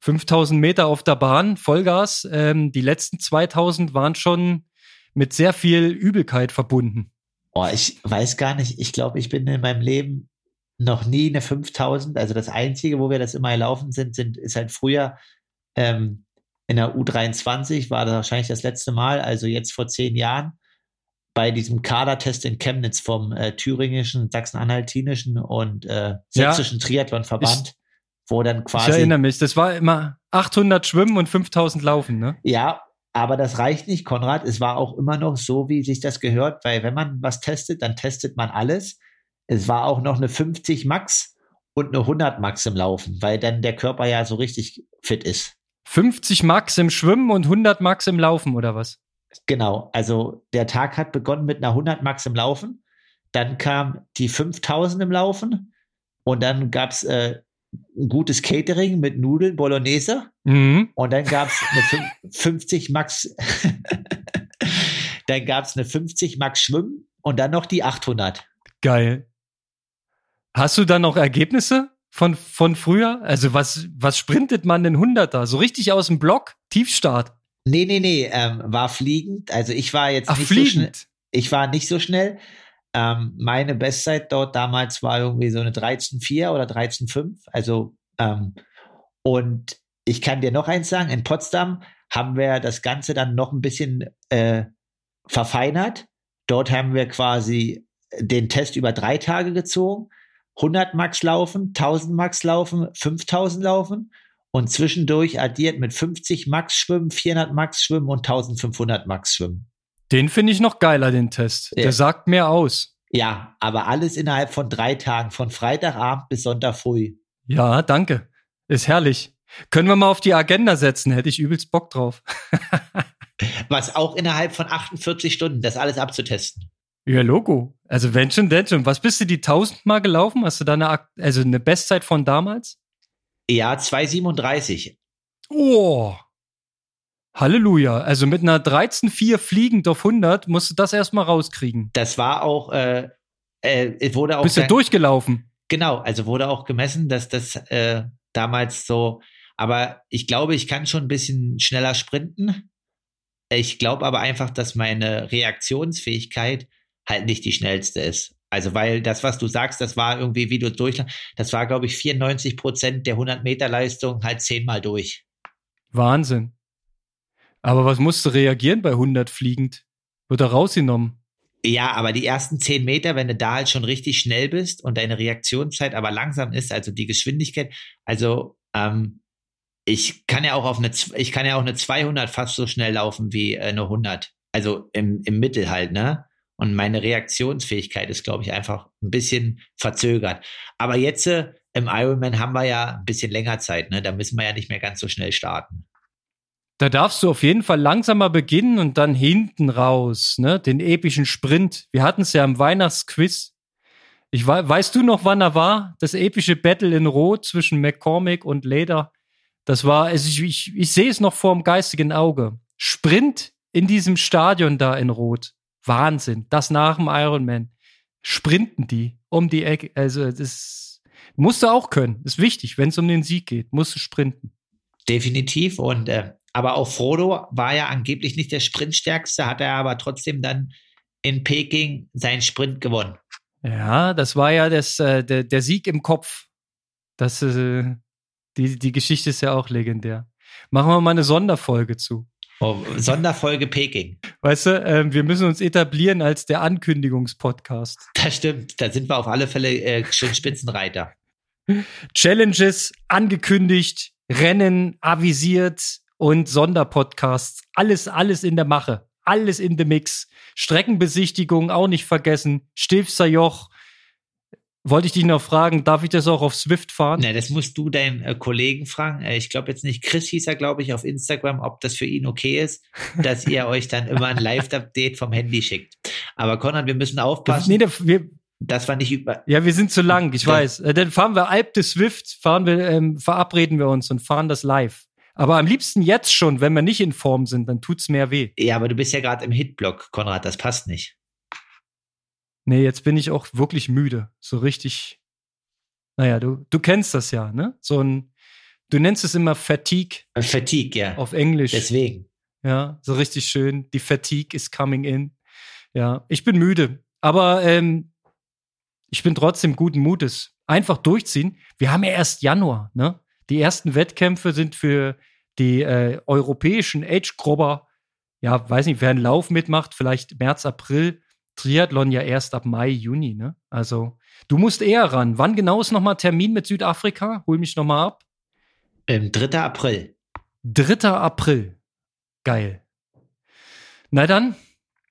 5000 Meter auf der Bahn, Vollgas. Ähm, die letzten 2000 waren schon mit sehr viel Übelkeit verbunden. Oh, ich weiß gar nicht. Ich glaube, ich bin in meinem Leben noch nie eine 5000. Also das Einzige, wo wir das immer gelaufen sind, sind ist halt früher ähm, in der U23 war das wahrscheinlich das letzte Mal, also jetzt vor zehn Jahren, bei diesem Kadertest in Chemnitz vom äh, thüringischen, sachsen-anhaltinischen und äh, sächsischen ja, Triathlonverband wo dann quasi. Ich erinnere mich, das war immer 800 Schwimmen und 5000 Laufen, ne? Ja, aber das reicht nicht, Konrad. Es war auch immer noch so, wie sich das gehört, weil wenn man was testet, dann testet man alles. Es war auch noch eine 50 Max und eine 100 Max im Laufen, weil dann der Körper ja so richtig fit ist. 50 Max im Schwimmen und 100 Max im Laufen oder was? Genau, also der Tag hat begonnen mit einer 100 Max im Laufen, dann kam die 5000 im Laufen und dann gab es äh, ein gutes Catering mit Nudeln, Bolognese. Mhm. Und dann gab es eine 50 Max, dann gab es eine 50 Max Schwimmen und dann noch die 800. Geil. Hast du dann noch Ergebnisse von, von früher? Also was, was sprintet man denn 100er? So richtig aus dem Block? Tiefstart? Nee, nee, nee, ähm, war fliegend. Also ich war jetzt Ach, nicht fliegend. so schnell. Ich war nicht so schnell. Ähm, meine Bestzeit dort damals war irgendwie so eine 13,4 oder 13,5. Also, ähm, und ich kann dir noch eins sagen, in Potsdam haben wir das Ganze dann noch ein bisschen äh, verfeinert. Dort haben wir quasi den Test über drei Tage gezogen. 100 Max laufen, 1000 Max laufen, 5000 laufen und zwischendurch addiert mit 50 Max schwimmen, 400 Max schwimmen und 1500 Max schwimmen. Den finde ich noch geiler, den Test. Ja. Der sagt mehr aus. Ja, aber alles innerhalb von drei Tagen, von Freitagabend bis Sonntag früh. Ja, danke. Ist herrlich. Können wir mal auf die Agenda setzen, hätte ich übelst Bock drauf. Was auch innerhalb von 48 Stunden, das alles abzutesten. Ja, Logo. Also wenn schon, denn schon. Was bist du die 1000 Mal gelaufen? Hast du da eine, also eine Bestzeit von damals? Ja, 2,37. Oh, Halleluja. Also mit einer 13,4 fliegend auf 100 musst du das erstmal rauskriegen. Das war auch, äh, äh, wurde auch. Bist du durchgelaufen? Genau, also wurde auch gemessen, dass das äh, damals so, aber ich glaube, ich kann schon ein bisschen schneller sprinten. Ich glaube aber einfach, dass meine Reaktionsfähigkeit halt nicht die schnellste ist. Also, weil das, was du sagst, das war irgendwie, wie du durch, das war, glaube ich, 94 Prozent der 100 Meter Leistung halt zehnmal durch. Wahnsinn. Aber was musst du reagieren bei 100 fliegend? Wird er rausgenommen? Ja, aber die ersten 10 Meter, wenn du da halt schon richtig schnell bist und deine Reaktionszeit aber langsam ist, also die Geschwindigkeit, also ähm, ich kann ja auch auf eine, ich kann ja auch eine 200 fast so schnell laufen wie äh, eine 100. Also im, im Mittel halt, ne? Und meine Reaktionsfähigkeit ist, glaube ich, einfach ein bisschen verzögert. Aber jetzt äh, im Ironman haben wir ja ein bisschen länger Zeit, ne? Da müssen wir ja nicht mehr ganz so schnell starten. Da darfst du auf jeden Fall langsamer beginnen und dann hinten raus, ne? Den epischen Sprint. Wir hatten es ja im Weihnachtsquiz. Ich weiß, weißt du noch, wann er war? Das epische Battle in Rot zwischen McCormick und Leder. Das war, ich, ich, ich sehe es noch vor dem geistigen Auge. Sprint in diesem Stadion da in Rot. Wahnsinn. Das nach dem Ironman. Sprinten die um die Ecke. Also, das musst du auch können. Ist wichtig, wenn es um den Sieg geht. Musst du sprinten. Definitiv. Und äh, aber auch Frodo war ja angeblich nicht der Sprintstärkste, hat er aber trotzdem dann in Peking seinen Sprint gewonnen. Ja, das war ja das, äh, der, der Sieg im Kopf. Das, äh, die, die Geschichte ist ja auch legendär. Machen wir mal eine Sonderfolge zu. Oh, Sonderfolge Peking. Weißt du, äh, wir müssen uns etablieren als der Ankündigungspodcast. Das stimmt, da sind wir auf alle Fälle äh, schön Spitzenreiter. Challenges angekündigt, Rennen avisiert, und Sonderpodcasts. Alles, alles in der Mache. alles in the Mix. Streckenbesichtigung auch nicht vergessen. Stilfser Joch. Wollte ich dich noch fragen, darf ich das auch auf Swift fahren? Ne, das musst du deinen äh, Kollegen fragen. Äh, ich glaube jetzt nicht, Chris hieß er, glaube ich, auf Instagram, ob das für ihn okay ist, dass ihr euch dann immer ein Live-Update vom Handy schickt. Aber Konrad, wir müssen aufpassen. Nee, wir, das war nicht über. Ja, wir sind zu lang, ich weiß. Äh, dann fahren wir Alp de Swift, fahren wir, ähm, verabreden wir uns und fahren das live. Aber am liebsten jetzt schon, wenn wir nicht in Form sind, dann tut's mehr weh. Ja, aber du bist ja gerade im Hitblock, Konrad, das passt nicht. Nee, jetzt bin ich auch wirklich müde. So richtig. Naja, du, du kennst das ja, ne? So ein, du nennst es immer Fatigue. Fatigue, ja. Auf Englisch. Deswegen. Ja, so richtig schön. Die Fatigue is coming in. Ja, ich bin müde. Aber ähm, ich bin trotzdem guten Mutes. Einfach durchziehen. Wir haben ja erst Januar, ne? Die ersten Wettkämpfe sind für die äh, europäischen Age-Grobber, ja, weiß nicht, wer einen Lauf mitmacht, vielleicht März, April. Triathlon ja erst ab Mai, Juni, ne? Also, du musst eher ran. Wann genau ist nochmal Termin mit Südafrika? Hol mich nochmal ab. Ähm, 3. April. 3. April. Geil. Na dann,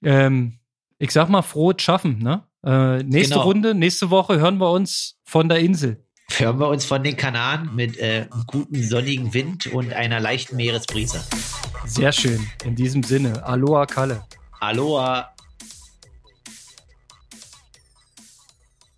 ähm, ich sag mal, frohes Schaffen, ne? Äh, nächste genau. Runde, nächste Woche hören wir uns von der Insel. Hören wir uns von den Kanaren mit äh, gutem sonnigen Wind und einer leichten Meeresbrise. Sehr schön. In diesem Sinne, Aloha Kalle. Aloha.